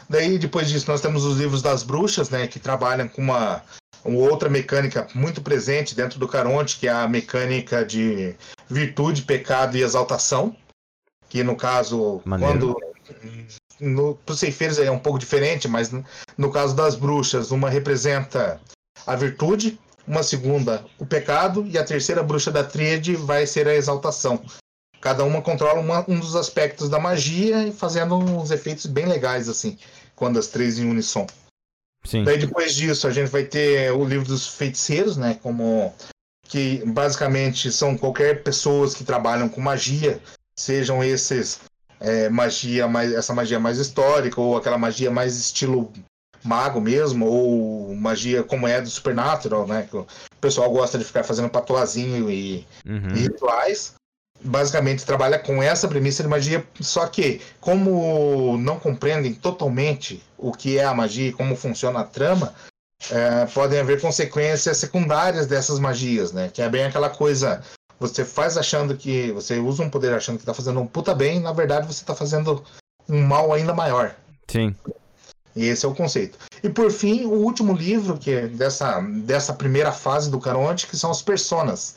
Daí, depois disso, nós temos os livros das bruxas, né? Que trabalham com uma, uma outra mecânica muito presente dentro do Caronte, que é a mecânica de virtude, pecado e exaltação. Que no caso, Maneiro. quando. No, para os ceifeiros é um pouco diferente, mas no caso das bruxas, uma representa a virtude, uma segunda o pecado e a terceira bruxa da tríade vai ser a exaltação. Cada uma controla uma, um dos aspectos da magia e fazendo uns efeitos bem legais assim, quando as três em unissom. Sim. Daí depois disso a gente vai ter o livro dos feiticeiros, né, como que basicamente são qualquer pessoas que trabalham com magia, sejam esses é, magia mais essa magia mais histórica ou aquela magia mais estilo mago mesmo, ou magia como é do Supernatural, né? Que o pessoal gosta de ficar fazendo patuazinho e, uhum. e rituais. Basicamente trabalha com essa premissa de magia, só que como não compreendem totalmente o que é a magia e como funciona a trama, é, podem haver consequências secundárias dessas magias, né? Que é bem aquela coisa você faz achando que você usa um poder achando que tá fazendo um puta bem, na verdade você tá fazendo um mal ainda maior. Sim. E esse é o conceito. E por fim, o último livro que é dessa, dessa primeira fase do Caronte, que são as personas,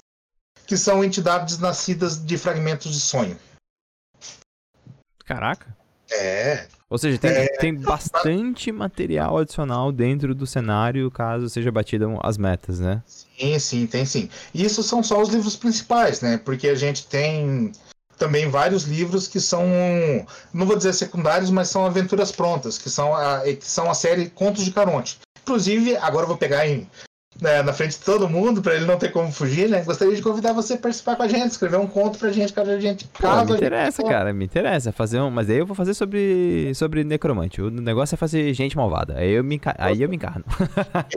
que são entidades nascidas de fragmentos de sonho. Caraca. É. Ou seja, tem, é... tem bastante material adicional dentro do cenário caso seja batidam as metas, né? Sim, sim, tem sim. E isso são só os livros principais, né? Porque a gente tem também vários livros que são, não vou dizer secundários, mas são aventuras prontas, que são a, que são a série Contos de Caronte. Inclusive, agora eu vou pegar em, né, na frente de todo mundo, para ele não ter como fugir, né? Gostaria de convidar você a participar com a gente, escrever um conto pra gente, caso a gente. Caso Pô, me interessa, gente... cara, me interessa. Fazer um, mas aí eu vou fazer sobre, sobre necromante. O negócio é fazer gente malvada. Aí eu me, aí eu me encarno.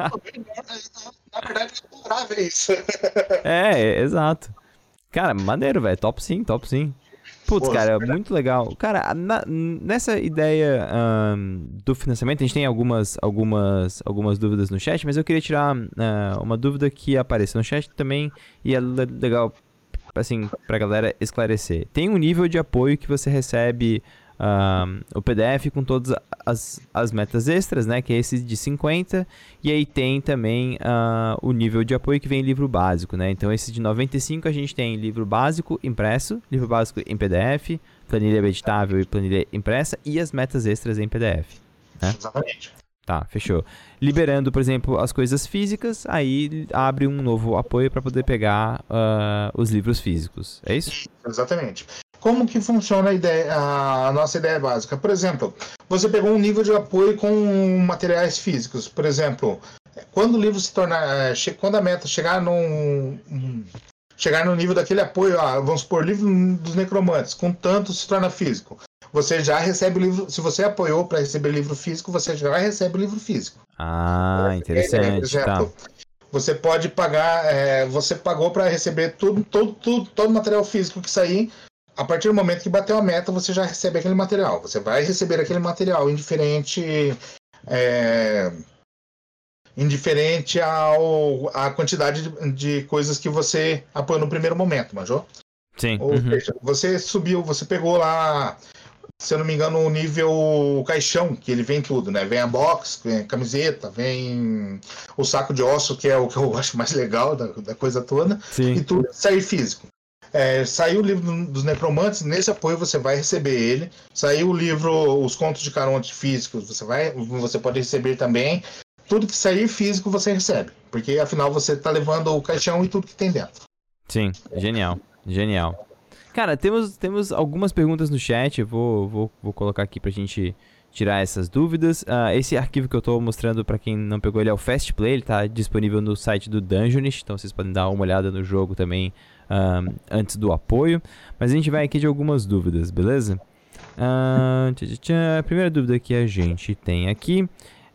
na verdade, eu adorava isso. é, exato. Cara, maneiro, velho. Top sim, top sim. Putz, cara, é muito legal. Cara, na, nessa ideia um, do financiamento, a gente tem algumas, algumas, algumas dúvidas no chat, mas eu queria tirar uh, uma dúvida que apareceu no chat também e é legal, assim, pra galera esclarecer. Tem um nível de apoio que você recebe o PDF com todas as, as metas extras, né? Que é esse de 50. E aí tem também uh, o nível de apoio que vem livro básico, né? Então esse de 95 a gente tem livro básico impresso, livro básico em PDF, planilha editável e planilha impressa e as metas extras em PDF. Né? Exatamente. Tá, fechou. Liberando, por exemplo, as coisas físicas, aí abre um novo apoio para poder pegar uh, os livros físicos. É isso? Exatamente. Como que funciona a, ideia, a nossa ideia básica? Por exemplo, você pegou um nível de apoio com materiais físicos. Por exemplo, quando o livro se tornar. Quando a meta chegar num. Chegar no nível daquele apoio, ah, vamos supor, livro dos necromantes, com tanto se torna físico. Você já recebe o livro. Se você apoiou para receber livro físico, você já recebe o livro físico. Ah, interessante. exemplo, tá. Você pode pagar. É, você pagou para receber tudo, todo, tudo, todo material físico que sair. A partir do momento que bateu a meta, você já recebe aquele material. Você vai receber aquele material indiferente. É, indiferente ao, à quantidade de, de, coisas que você apoiou no primeiro momento, major? Sim. Ou uhum. seja, você subiu, você pegou lá se eu não me engano, o nível caixão, que ele vem tudo, né? Vem a box, vem a camiseta, vem o saco de osso, que é o que eu acho mais legal da, da coisa toda, Sim. e tudo sair físico. É, saiu o livro dos necromantes, nesse apoio você vai receber ele. Saiu o livro Os Contos de Caronte Físicos, você, vai, você pode receber também. Tudo que sair físico você recebe, porque afinal você está levando o caixão e tudo que tem dentro. Sim, genial, genial. Cara, temos, temos algumas perguntas no chat, vou, vou, vou colocar aqui pra gente tirar essas dúvidas. Uh, esse arquivo que eu estou mostrando para quem não pegou ele é o Fast Play, ele está disponível no site do Dungeonist, então vocês podem dar uma olhada no jogo também uh, antes do apoio. Mas a gente vai aqui de algumas dúvidas, beleza? Uh, tchá, tchá, a primeira dúvida que a gente tem aqui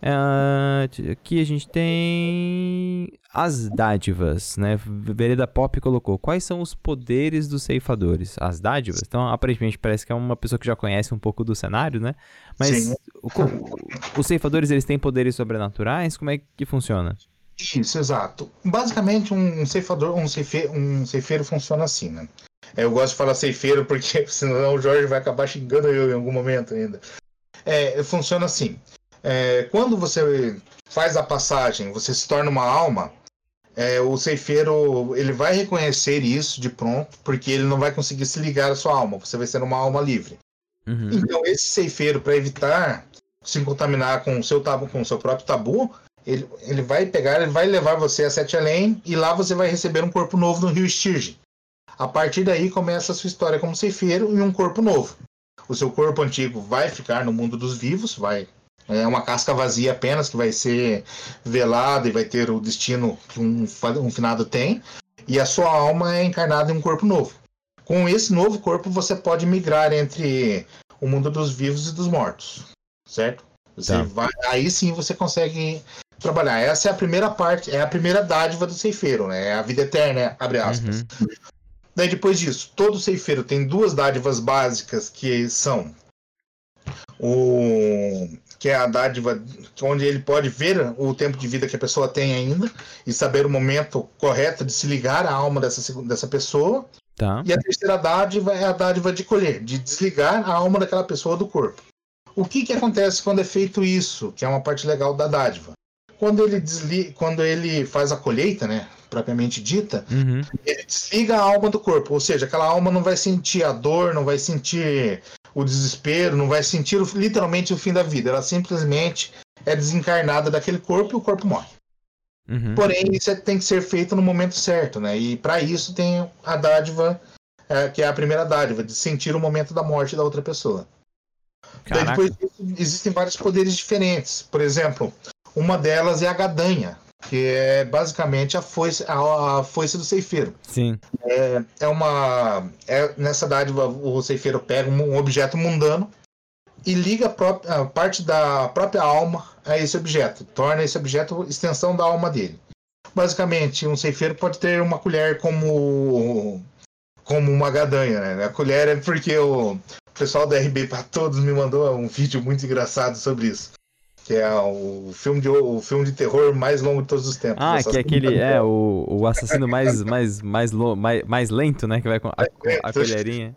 Uh, aqui a gente tem as dádivas, né? Vereda Pop colocou. Quais são os poderes dos ceifadores? As dádivas? Então, aparentemente, parece que é uma pessoa que já conhece um pouco do cenário, né? Mas o, os ceifadores, eles têm poderes sobrenaturais? Como é que funciona? Isso, exato. Basicamente, um ceifador, um ceifeiro, um ceifeiro funciona assim, né? Eu gosto de falar ceifeiro porque senão o Jorge vai acabar xingando eu em algum momento ainda. É, funciona assim. É, quando você faz a passagem, você se torna uma alma, é, o ceifeiro ele vai reconhecer isso de pronto, porque ele não vai conseguir se ligar à sua alma, você vai ser uma alma livre. Uhum. Então, esse ceifeiro, para evitar se contaminar com o seu tabu, com o seu próprio tabu, ele, ele vai pegar, ele vai levar você a Sete Além e lá você vai receber um corpo novo no Rio Stirge. A partir daí começa a sua história como ceifeiro e um corpo novo. O seu corpo antigo vai ficar no mundo dos vivos, vai é uma casca vazia apenas que vai ser velada e vai ter o destino que um, um finado tem. E a sua alma é encarnada em um corpo novo. Com esse novo corpo, você pode migrar entre o mundo dos vivos e dos mortos. Certo? Você tá. vai, aí sim você consegue trabalhar. Essa é a primeira parte, é a primeira dádiva do ceifeiro, né? É a vida eterna, abre aspas. Uhum. Daí depois disso, todo ceifeiro tem duas dádivas básicas que são o que é a dádiva onde ele pode ver o tempo de vida que a pessoa tem ainda e saber o momento correto de se ligar à alma dessa, dessa pessoa. Tá. E a terceira dádiva é a dádiva de colher, de desligar a alma daquela pessoa do corpo. O que, que acontece quando é feito isso, que é uma parte legal da dádiva? Quando ele, desliga, quando ele faz a colheita, né, propriamente dita, uhum. ele desliga a alma do corpo, ou seja, aquela alma não vai sentir a dor, não vai sentir o desespero, não vai sentir literalmente o fim da vida. Ela simplesmente é desencarnada daquele corpo e o corpo morre. Uhum. Porém, isso é, tem que ser feito no momento certo, né? E para isso tem a dádiva, é, que é a primeira dádiva, de sentir o momento da morte da outra pessoa. Daí, depois disso, existem vários poderes diferentes. Por exemplo, uma delas é a gadanha, que é basicamente a foice, a, a foice do ceifeiro. Sim. É, é uma. É, nessa dádiva, o ceifeiro pega um objeto mundano e liga a, própria, a parte da própria alma a esse objeto, torna esse objeto extensão da alma dele. Basicamente, um ceifeiro pode ter uma colher como como uma gadanha, né? A colher é porque o pessoal da RB para todos me mandou um vídeo muito engraçado sobre isso que é o filme de, o filme de terror mais longo de todos os tempos. Ah, que é aquele, é, o, o assassino mais, mais, mais, mais, mais lento, né, que vai com a, a colherinha.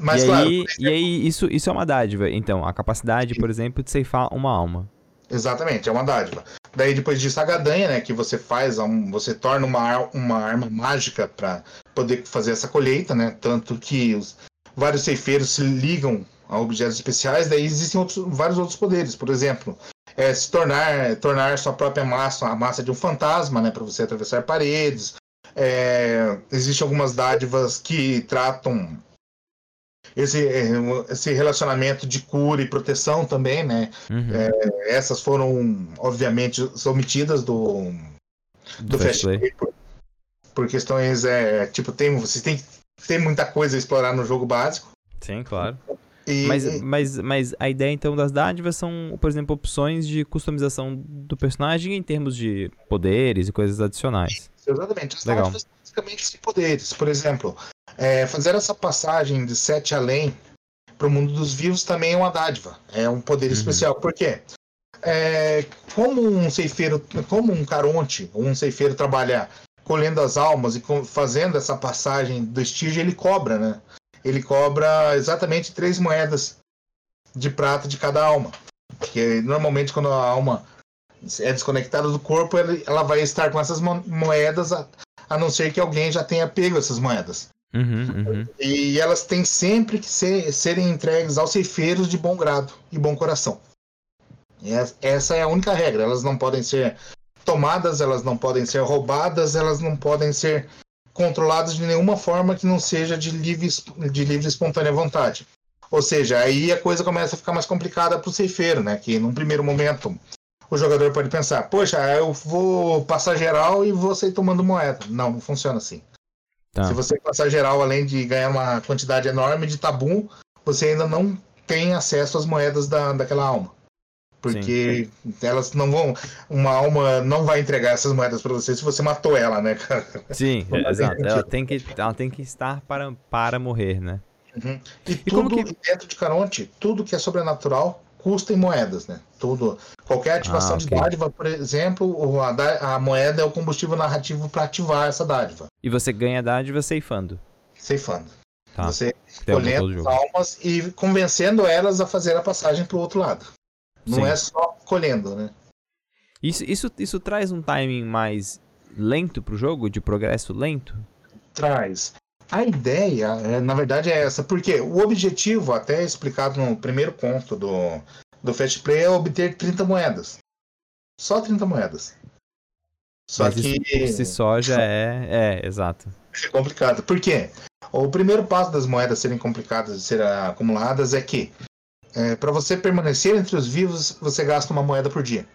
Mas, e, claro, aí, e aí, isso, isso é uma dádiva, então, a capacidade, por exemplo, de ceifar uma alma. Exatamente, é uma dádiva. Daí depois disso a gadanha, né, que você faz, você torna uma, uma arma mágica para poder fazer essa colheita, né, tanto que os vários ceifeiros se ligam a objetos especiais, daí existem outros, vários outros poderes. Por exemplo, é, se tornar, tornar sua própria massa a massa de um fantasma, né, para você atravessar paredes. É, existem algumas dádivas que tratam esse, esse relacionamento de cura e proteção também, né? Uhum. É, essas foram, obviamente, omitidas do, do, do Fast por, por, questões, é, tipo, tem, você tem, tem muita coisa a explorar no jogo básico. Sim, claro. E, mas, mas, mas a ideia então das dádivas são, por exemplo, opções de customização do personagem em termos de poderes e coisas adicionais. Exatamente. As Legal. dádivas basicamente de poderes. Por exemplo, é, fazer essa passagem de sete além para o mundo dos vivos também é uma dádiva. É um poder uhum. especial. Por quê? É, como um ceifeiro, como um caronte, um ceifeiro trabalha colhendo as almas e fazendo essa passagem do estígio, ele cobra, né? Ele cobra exatamente três moedas de prata de cada alma. Porque normalmente quando a alma é desconectada do corpo, ela vai estar com essas moedas, a, a não ser que alguém já tenha pego essas moedas. Uhum, uhum. E elas têm sempre que ser, serem entregues aos ceifeiros de bom grado e bom coração. E essa é a única regra. Elas não podem ser tomadas, elas não podem ser roubadas, elas não podem ser controlados de nenhuma forma que não seja de livre, de livre espontânea vontade. Ou seja, aí a coisa começa a ficar mais complicada para o ceifeiro, né? Que num primeiro momento o jogador pode pensar, poxa, eu vou passar geral e vou sair tomando moeda. Não, não funciona assim. Tá. Se você passar geral, além de ganhar uma quantidade enorme de tabu, você ainda não tem acesso às moedas da, daquela alma. Porque Sim. elas não vão. Uma alma não vai entregar essas moedas para você se você matou ela, né, cara? Sim, é, exato. Ela tem, que, ela tem que estar para, para morrer, né? Uhum. E, e, tudo que... dentro de Caronte, tudo que é sobrenatural custa em moedas, né? Tudo. Qualquer ativação ah, okay. de dádiva, por exemplo, a, a moeda é o combustível narrativo para ativar essa dádiva. E você ganha dádiva ceifando. Ceifando. Tá. Você colhendo almas e convencendo elas a fazer a passagem para o outro lado. Não Sim. é só colhendo, né? Isso, isso, isso traz um timing mais lento pro jogo, de progresso lento? Traz. A ideia, é, na verdade, é essa, porque o objetivo, até explicado no primeiro ponto do, do Fast Play, é obter 30 moedas. Só 30 moedas. Só Mas que. Isso si só já é. É, exato. É complicado. Por quê? O primeiro passo das moedas serem complicadas de serem acumuladas é que é, para você permanecer entre os vivos, você gasta uma moeda por dia.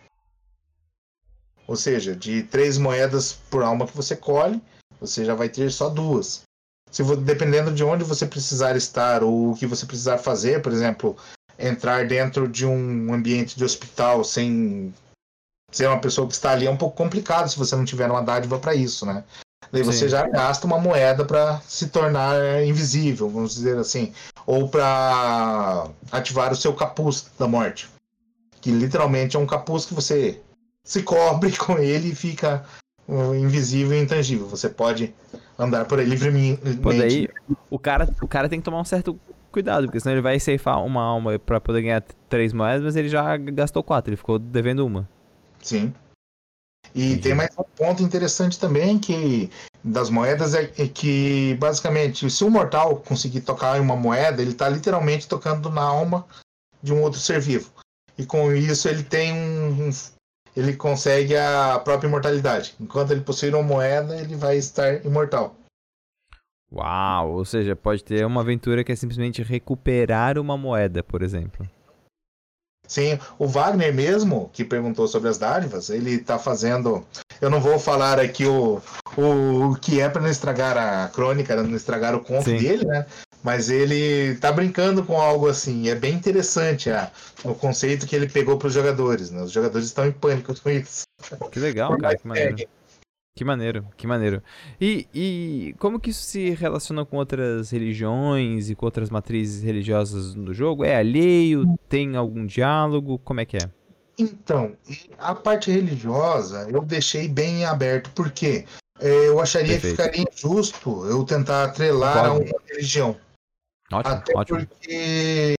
Ou seja, de três moedas por alma que você colhe, você já vai ter só duas. Se dependendo de onde você precisar estar ou o que você precisar fazer, por exemplo, entrar dentro de um ambiente de hospital sem ser uma pessoa que está ali é um pouco complicado se você não tiver uma dádiva para isso, né? Daí Sim. você já gasta uma moeda para se tornar invisível, vamos dizer assim ou para ativar o seu capuz da morte. Que literalmente é um capuz que você se cobre com ele e fica uh, invisível e intangível. Você pode andar por aí livremente. Pô, daí, o cara, o cara tem que tomar um certo cuidado, porque senão ele vai ceifar uma alma para poder ganhar três moedas, mas ele já gastou quatro, ele ficou devendo uma. Sim. E Entendi. tem mais um ponto interessante também que das moedas é, é, que basicamente se um mortal conseguir tocar em uma moeda, ele está literalmente tocando na alma de um outro ser vivo. E com isso ele tem um, um ele consegue a própria imortalidade. Enquanto ele possuir uma moeda, ele vai estar imortal. Uau, ou seja, pode ter uma aventura que é simplesmente recuperar uma moeda, por exemplo. Sim, o Wagner mesmo, que perguntou sobre as dádivas, ele está fazendo. Eu não vou falar aqui o, o, o que é para não estragar a crônica, não estragar o conto Sim. dele, né? Mas ele está brincando com algo assim. É bem interessante a, o conceito que ele pegou para os jogadores. Né? Os jogadores estão em pânico com isso. Que legal, cara, que maneiro. Que maneiro, que maneiro. E, e como que isso se relaciona com outras religiões e com outras matrizes religiosas no jogo? É alheio? Tem algum diálogo? Como é que é? Então, a parte religiosa eu deixei bem aberto, porque é, eu acharia Perfeito. que ficaria injusto eu tentar atrelar a uma religião. Ótimo, Até ótimo. porque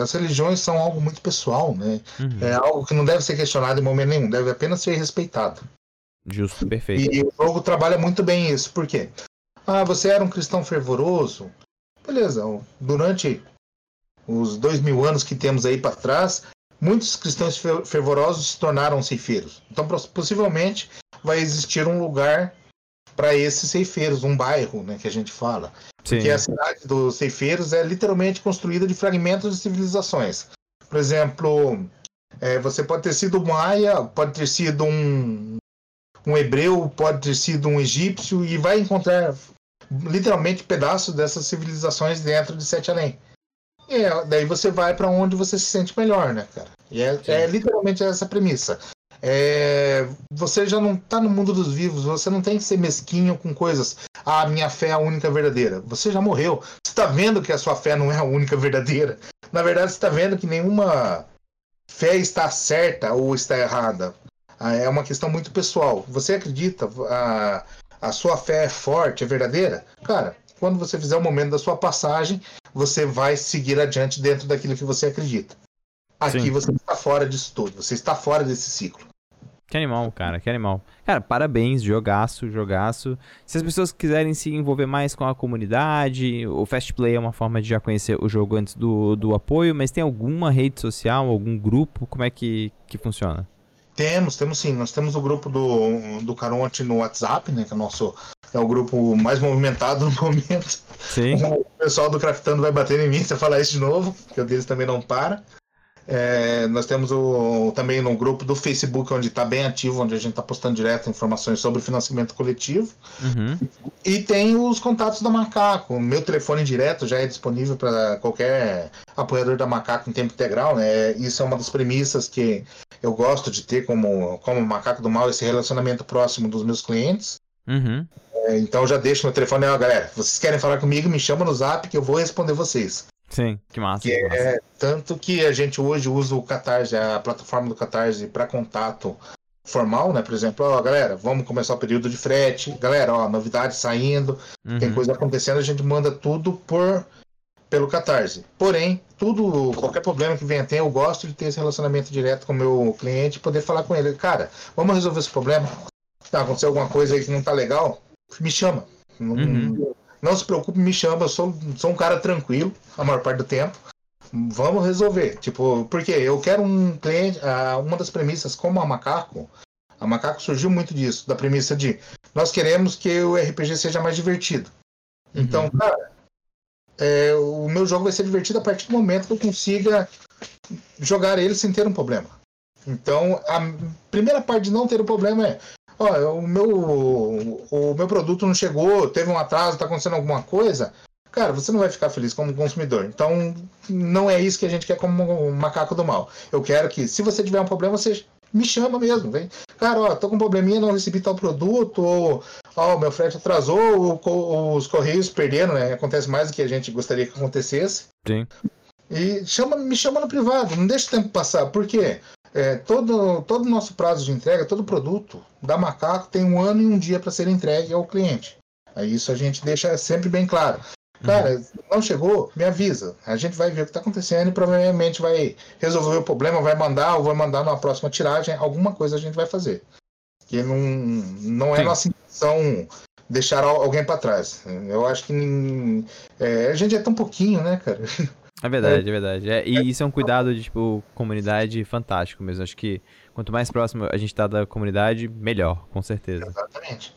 as religiões são algo muito pessoal, né? Uhum. É algo que não deve ser questionado em momento nenhum, deve apenas ser respeitado. Justo, perfeito. E o jogo trabalha muito bem isso. Por quê? Ah, você era um cristão fervoroso. Beleza, durante os dois mil anos que temos aí para trás, muitos cristãos fervorosos se tornaram ceifeiros. Então, possivelmente, vai existir um lugar para esses ceifeiros, um bairro, né, que a gente fala. Sim. Porque a cidade dos ceifeiros é literalmente construída de fragmentos de civilizações. Por exemplo, é, você pode ter sido maia, pode ter sido um, um hebreu, pode ter sido um egípcio, e vai encontrar literalmente pedaços dessas civilizações dentro de Sete Além. E é, daí você vai para onde você se sente melhor, né, cara? E é, é literalmente essa premissa. É, você já não está no mundo dos vivos, você não tem que ser mesquinho com coisas. Ah, minha fé é a única verdadeira. Você já morreu. Você está vendo que a sua fé não é a única verdadeira. Na verdade, você está vendo que nenhuma fé está certa ou está errada. Ah, é uma questão muito pessoal. Você acredita, a, a sua fé é forte, é verdadeira? Cara, quando você fizer o momento da sua passagem, você vai seguir adiante dentro daquilo que você acredita. Aqui Sim. você está fora disso tudo, você está fora desse ciclo. Que animal, cara, que animal. Cara, parabéns, jogaço, jogaço. Se as pessoas quiserem se envolver mais com a comunidade, o Fast Play é uma forma de já conhecer o jogo antes do, do apoio, mas tem alguma rede social, algum grupo? Como é que, que funciona? Temos, temos sim. Nós temos o grupo do, do Caronte no WhatsApp, né? Que é o nosso é o grupo mais movimentado no momento. Sim. O pessoal do Craftando vai bater em mim se eu falar isso de novo, porque o deles também não para. É, nós temos o, também no grupo do Facebook, onde está bem ativo, onde a gente está postando direto informações sobre financiamento coletivo. Uhum. E tem os contatos da Macaco. Meu telefone direto já é disponível para qualquer apoiador da Macaco em tempo integral. Né? Isso é uma das premissas que eu gosto de ter como, como Macaco do Mal, esse relacionamento próximo dos meus clientes. Uhum. É, então já deixo meu telefone, ó, galera. Vocês querem falar comigo, me chama no zap que eu vou responder vocês. Sim, que massa. Que que massa. É, tanto que a gente hoje usa o Catarse, a plataforma do Catarse, para contato formal, né? Por exemplo, ó, galera, vamos começar o período de frete. Galera, ó, novidades saindo, uhum. tem coisa acontecendo, a gente manda tudo por pelo Catarse. Porém, tudo, qualquer problema que venha ter, eu gosto de ter esse relacionamento direto com o meu cliente e poder falar com ele. Cara, vamos resolver esse problema? Tá, aconteceu alguma coisa aí que não tá legal? Me chama. Não, uhum. Não se preocupe, me chama. Eu sou, sou um cara tranquilo a maior parte do tempo. Vamos resolver. Tipo, porque eu quero um cliente. uma das premissas, como a Macaco, a Macaco surgiu muito disso, da premissa de nós queremos que o RPG seja mais divertido. Então, uhum. cara, é, o meu jogo vai ser divertido a partir do momento que eu consiga jogar ele sem ter um problema. Então, a primeira parte de não ter um problema é ó, o meu, o meu produto não chegou, teve um atraso, está acontecendo alguma coisa, cara, você não vai ficar feliz como consumidor. Então, não é isso que a gente quer como um macaco do mal. Eu quero que, se você tiver um problema, você me chama mesmo, vem. Cara, ó, tô com um probleminha, não recebi tal produto, ou ó, meu frete atrasou, ou, os correios perderam, né? Acontece mais do que a gente gostaria que acontecesse. Sim. E chama, me chama no privado, não deixa o tempo passar. Por quê? É, todo todo nosso prazo de entrega, todo produto da Macaco tem um ano e um dia para ser entregue ao cliente. Isso a gente deixa sempre bem claro. Cara, uhum. não chegou, me avisa. A gente vai ver o que está acontecendo e provavelmente vai resolver o problema, vai mandar ou vai mandar numa próxima tiragem. Alguma coisa a gente vai fazer. Que não, não é Sim. nossa intenção deixar alguém para trás. Eu acho que é, a gente é tão pouquinho, né, cara? É verdade, é, é verdade. É, e isso é um cuidado de, tipo, comunidade fantástico mesmo. Acho que quanto mais próximo a gente tá da comunidade, melhor, com certeza. Exatamente.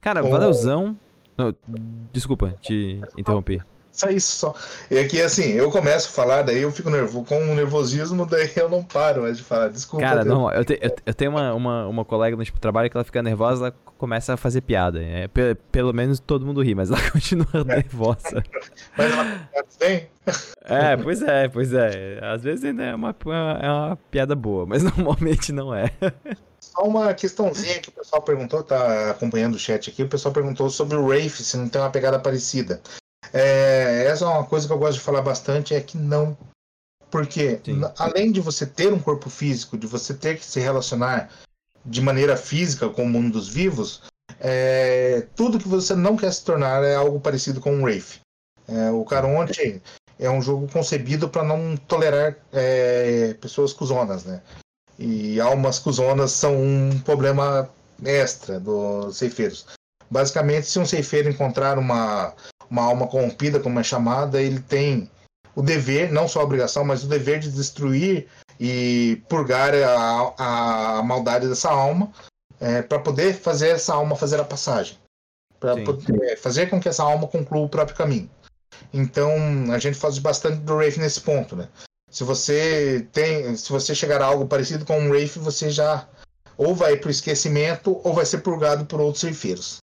Cara, valeuzão. Não, desculpa te interromper. Só isso só. E aqui, assim, eu começo a falar, daí eu fico nervoso, com um nervosismo, daí eu não paro mais de falar. Desculpa. Cara, não, eu, te, eu, eu, tenho uma, uma, uma colega no tipo, trabalho que ela fica nervosa, ela começa a fazer piada. É, pelo menos todo mundo ri, mas ela continua é. nervosa. mas ela tem? É, pois é, pois é. Às vezes ainda é uma, é uma piada boa, mas normalmente não é. Só uma questãozinha que o pessoal perguntou, tá acompanhando o chat aqui, o pessoal perguntou sobre o Rafe, se não tem uma pegada parecida. É, essa é uma coisa que eu gosto de falar bastante, é que não. Porque Sim. além de você ter um corpo físico, de você ter que se relacionar de maneira física com o mundo dos vivos, é, tudo que você não quer se tornar é algo parecido com um Wraith. É, o Caronte é um jogo concebido para não tolerar é, pessoas cuzonas, né? E almas cuzonas são um problema extra dos ceifeiros. Basicamente, se um ceifeiro encontrar uma, uma alma corrompida, como é chamada, ele tem o dever, não só a obrigação, mas o dever de destruir e purgar a, a maldade dessa alma é, para poder fazer essa alma fazer a passagem. para fazer com que essa alma conclua o próprio caminho. Então, a gente faz bastante do Wraith nesse ponto, né? Se você tem, se você chegar a algo parecido com um Wraith, você já ou vai para o esquecimento ou vai ser purgado por outros ceifeiros.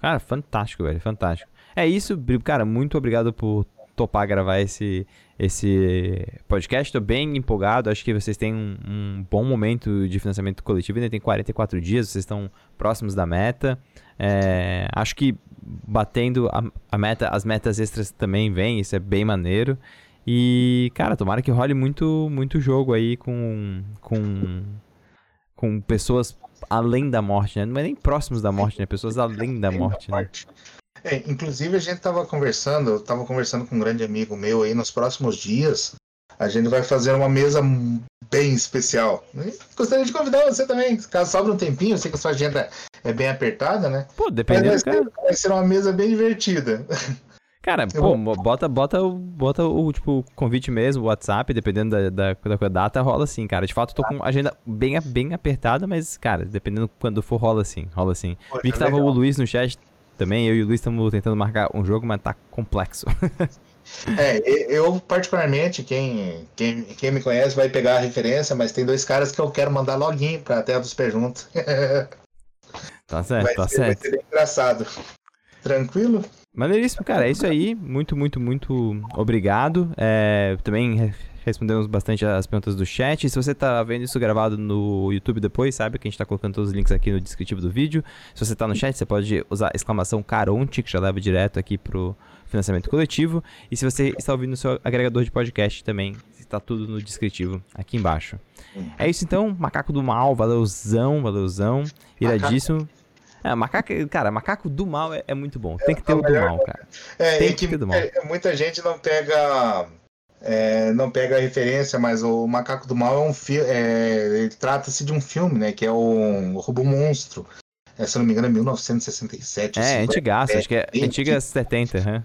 Cara, fantástico, velho, fantástico. É isso, cara, muito obrigado por topar gravar esse, esse podcast. Tô bem empolgado, acho que vocês têm um, um bom momento de financiamento coletivo, ainda tem 44 dias, vocês estão próximos da meta. É, acho que batendo a, a, meta, as metas extras também vêm, isso é bem maneiro. E, cara, tomara que role muito, muito jogo aí com, com, com pessoas além da morte, né? Não é nem próximos da morte, né? Pessoas além da morte, né? É, inclusive a gente estava conversando, eu tava conversando com um grande amigo meu aí nos próximos dias. A gente vai fazer uma mesa bem especial. Gostaria de convidar você também, caso sobra um tempinho, eu sei que a sua agenda é bem apertada, né? Pô, dependendo, Mas vai ser, vai ser uma mesa bem divertida. Cara, pô, bota, bota, bota o tipo, convite mesmo, o WhatsApp, dependendo da, da, da, data, rola assim, cara. De fato, tô com a agenda bem, bem apertada, mas, cara, dependendo quando for, rola assim, rola assim. Pô, Vi que tava legal. o Luiz no chat também, eu e o Luiz estamos tentando marcar um jogo, mas tá complexo. é, eu particularmente, quem, quem, quem me conhece vai pegar a referência, mas tem dois caras que eu quero mandar login pra Terra dos Pés junto. tá certo, vai tá ser, certo. Vai ser bem engraçado. Tranquilo? Maneiríssimo, cara. É isso aí. Muito, muito, muito obrigado. É, também respondemos bastante as perguntas do chat. Se você está vendo isso gravado no YouTube depois, sabe que a gente está colocando todos os links aqui no descritivo do vídeo. Se você está no chat, você pode usar a exclamação Caronte, que já leva direto aqui pro financiamento coletivo. E se você está ouvindo no seu agregador de podcast também, está tudo no descritivo aqui embaixo. É isso então, Macaco do Mal, valeuzão, valeuzão, iradíssimo. É, macaco, cara, macaco do mal é, é muito bom. Tem que ter é o, do mal, cara. É, Tem que, que ter do mal. É, muita gente não pega. É, não pega a referência, mas o Macaco do Mal é um filme. É, trata-se de um filme, né? Que é o, o Robô Monstro. É, se não me engano, é 1967. É, antigaço, acho que é antiga 70, né?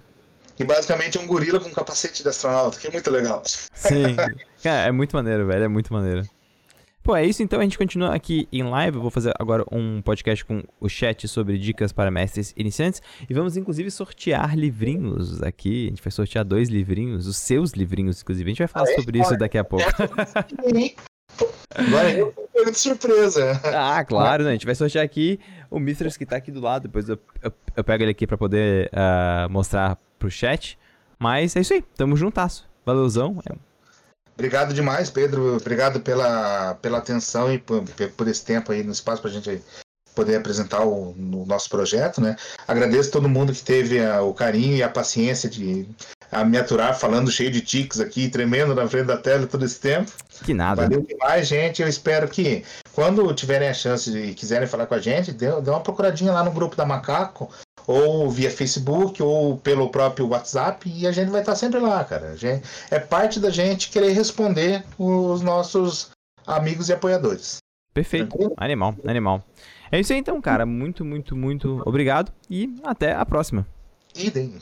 Que basicamente é um gorila com capacete de astronauta, que é muito legal. Sim. Cara, é muito maneiro, velho. É muito maneiro. Pô, é isso então. A gente continua aqui em live. Eu vou fazer agora um podcast com o chat sobre dicas para mestres iniciantes. E vamos, inclusive, sortear livrinhos aqui. A gente vai sortear dois livrinhos, os seus livrinhos, inclusive. A gente vai falar sobre isso daqui a pouco. Agora eu tô de surpresa. Ah, claro, né? A gente vai sortear aqui o Mistress que tá aqui do lado. Depois eu, eu, eu pego ele aqui para poder uh, mostrar pro chat. Mas é isso aí. Tamo juntasso. Valeuzão. Obrigado demais, Pedro. Obrigado pela, pela atenção e por, por esse tempo aí no espaço para a gente poder apresentar o, o, nosso projeto, né? Agradeço todo mundo que teve a, o carinho e a paciência de a me aturar falando cheio de tics aqui, tremendo na frente da tela todo esse tempo. Que nada. Valeu demais, gente. Eu espero que quando tiverem a chance e quiserem falar com a gente, dê, dê uma procuradinha lá no grupo da Macaco ou via Facebook, ou pelo próprio WhatsApp, e a gente vai estar sempre lá, cara. Gente, é parte da gente querer responder os nossos amigos e apoiadores. Perfeito. Animal, animal. É isso aí então, cara. Muito, muito, muito obrigado e até a próxima. Idem.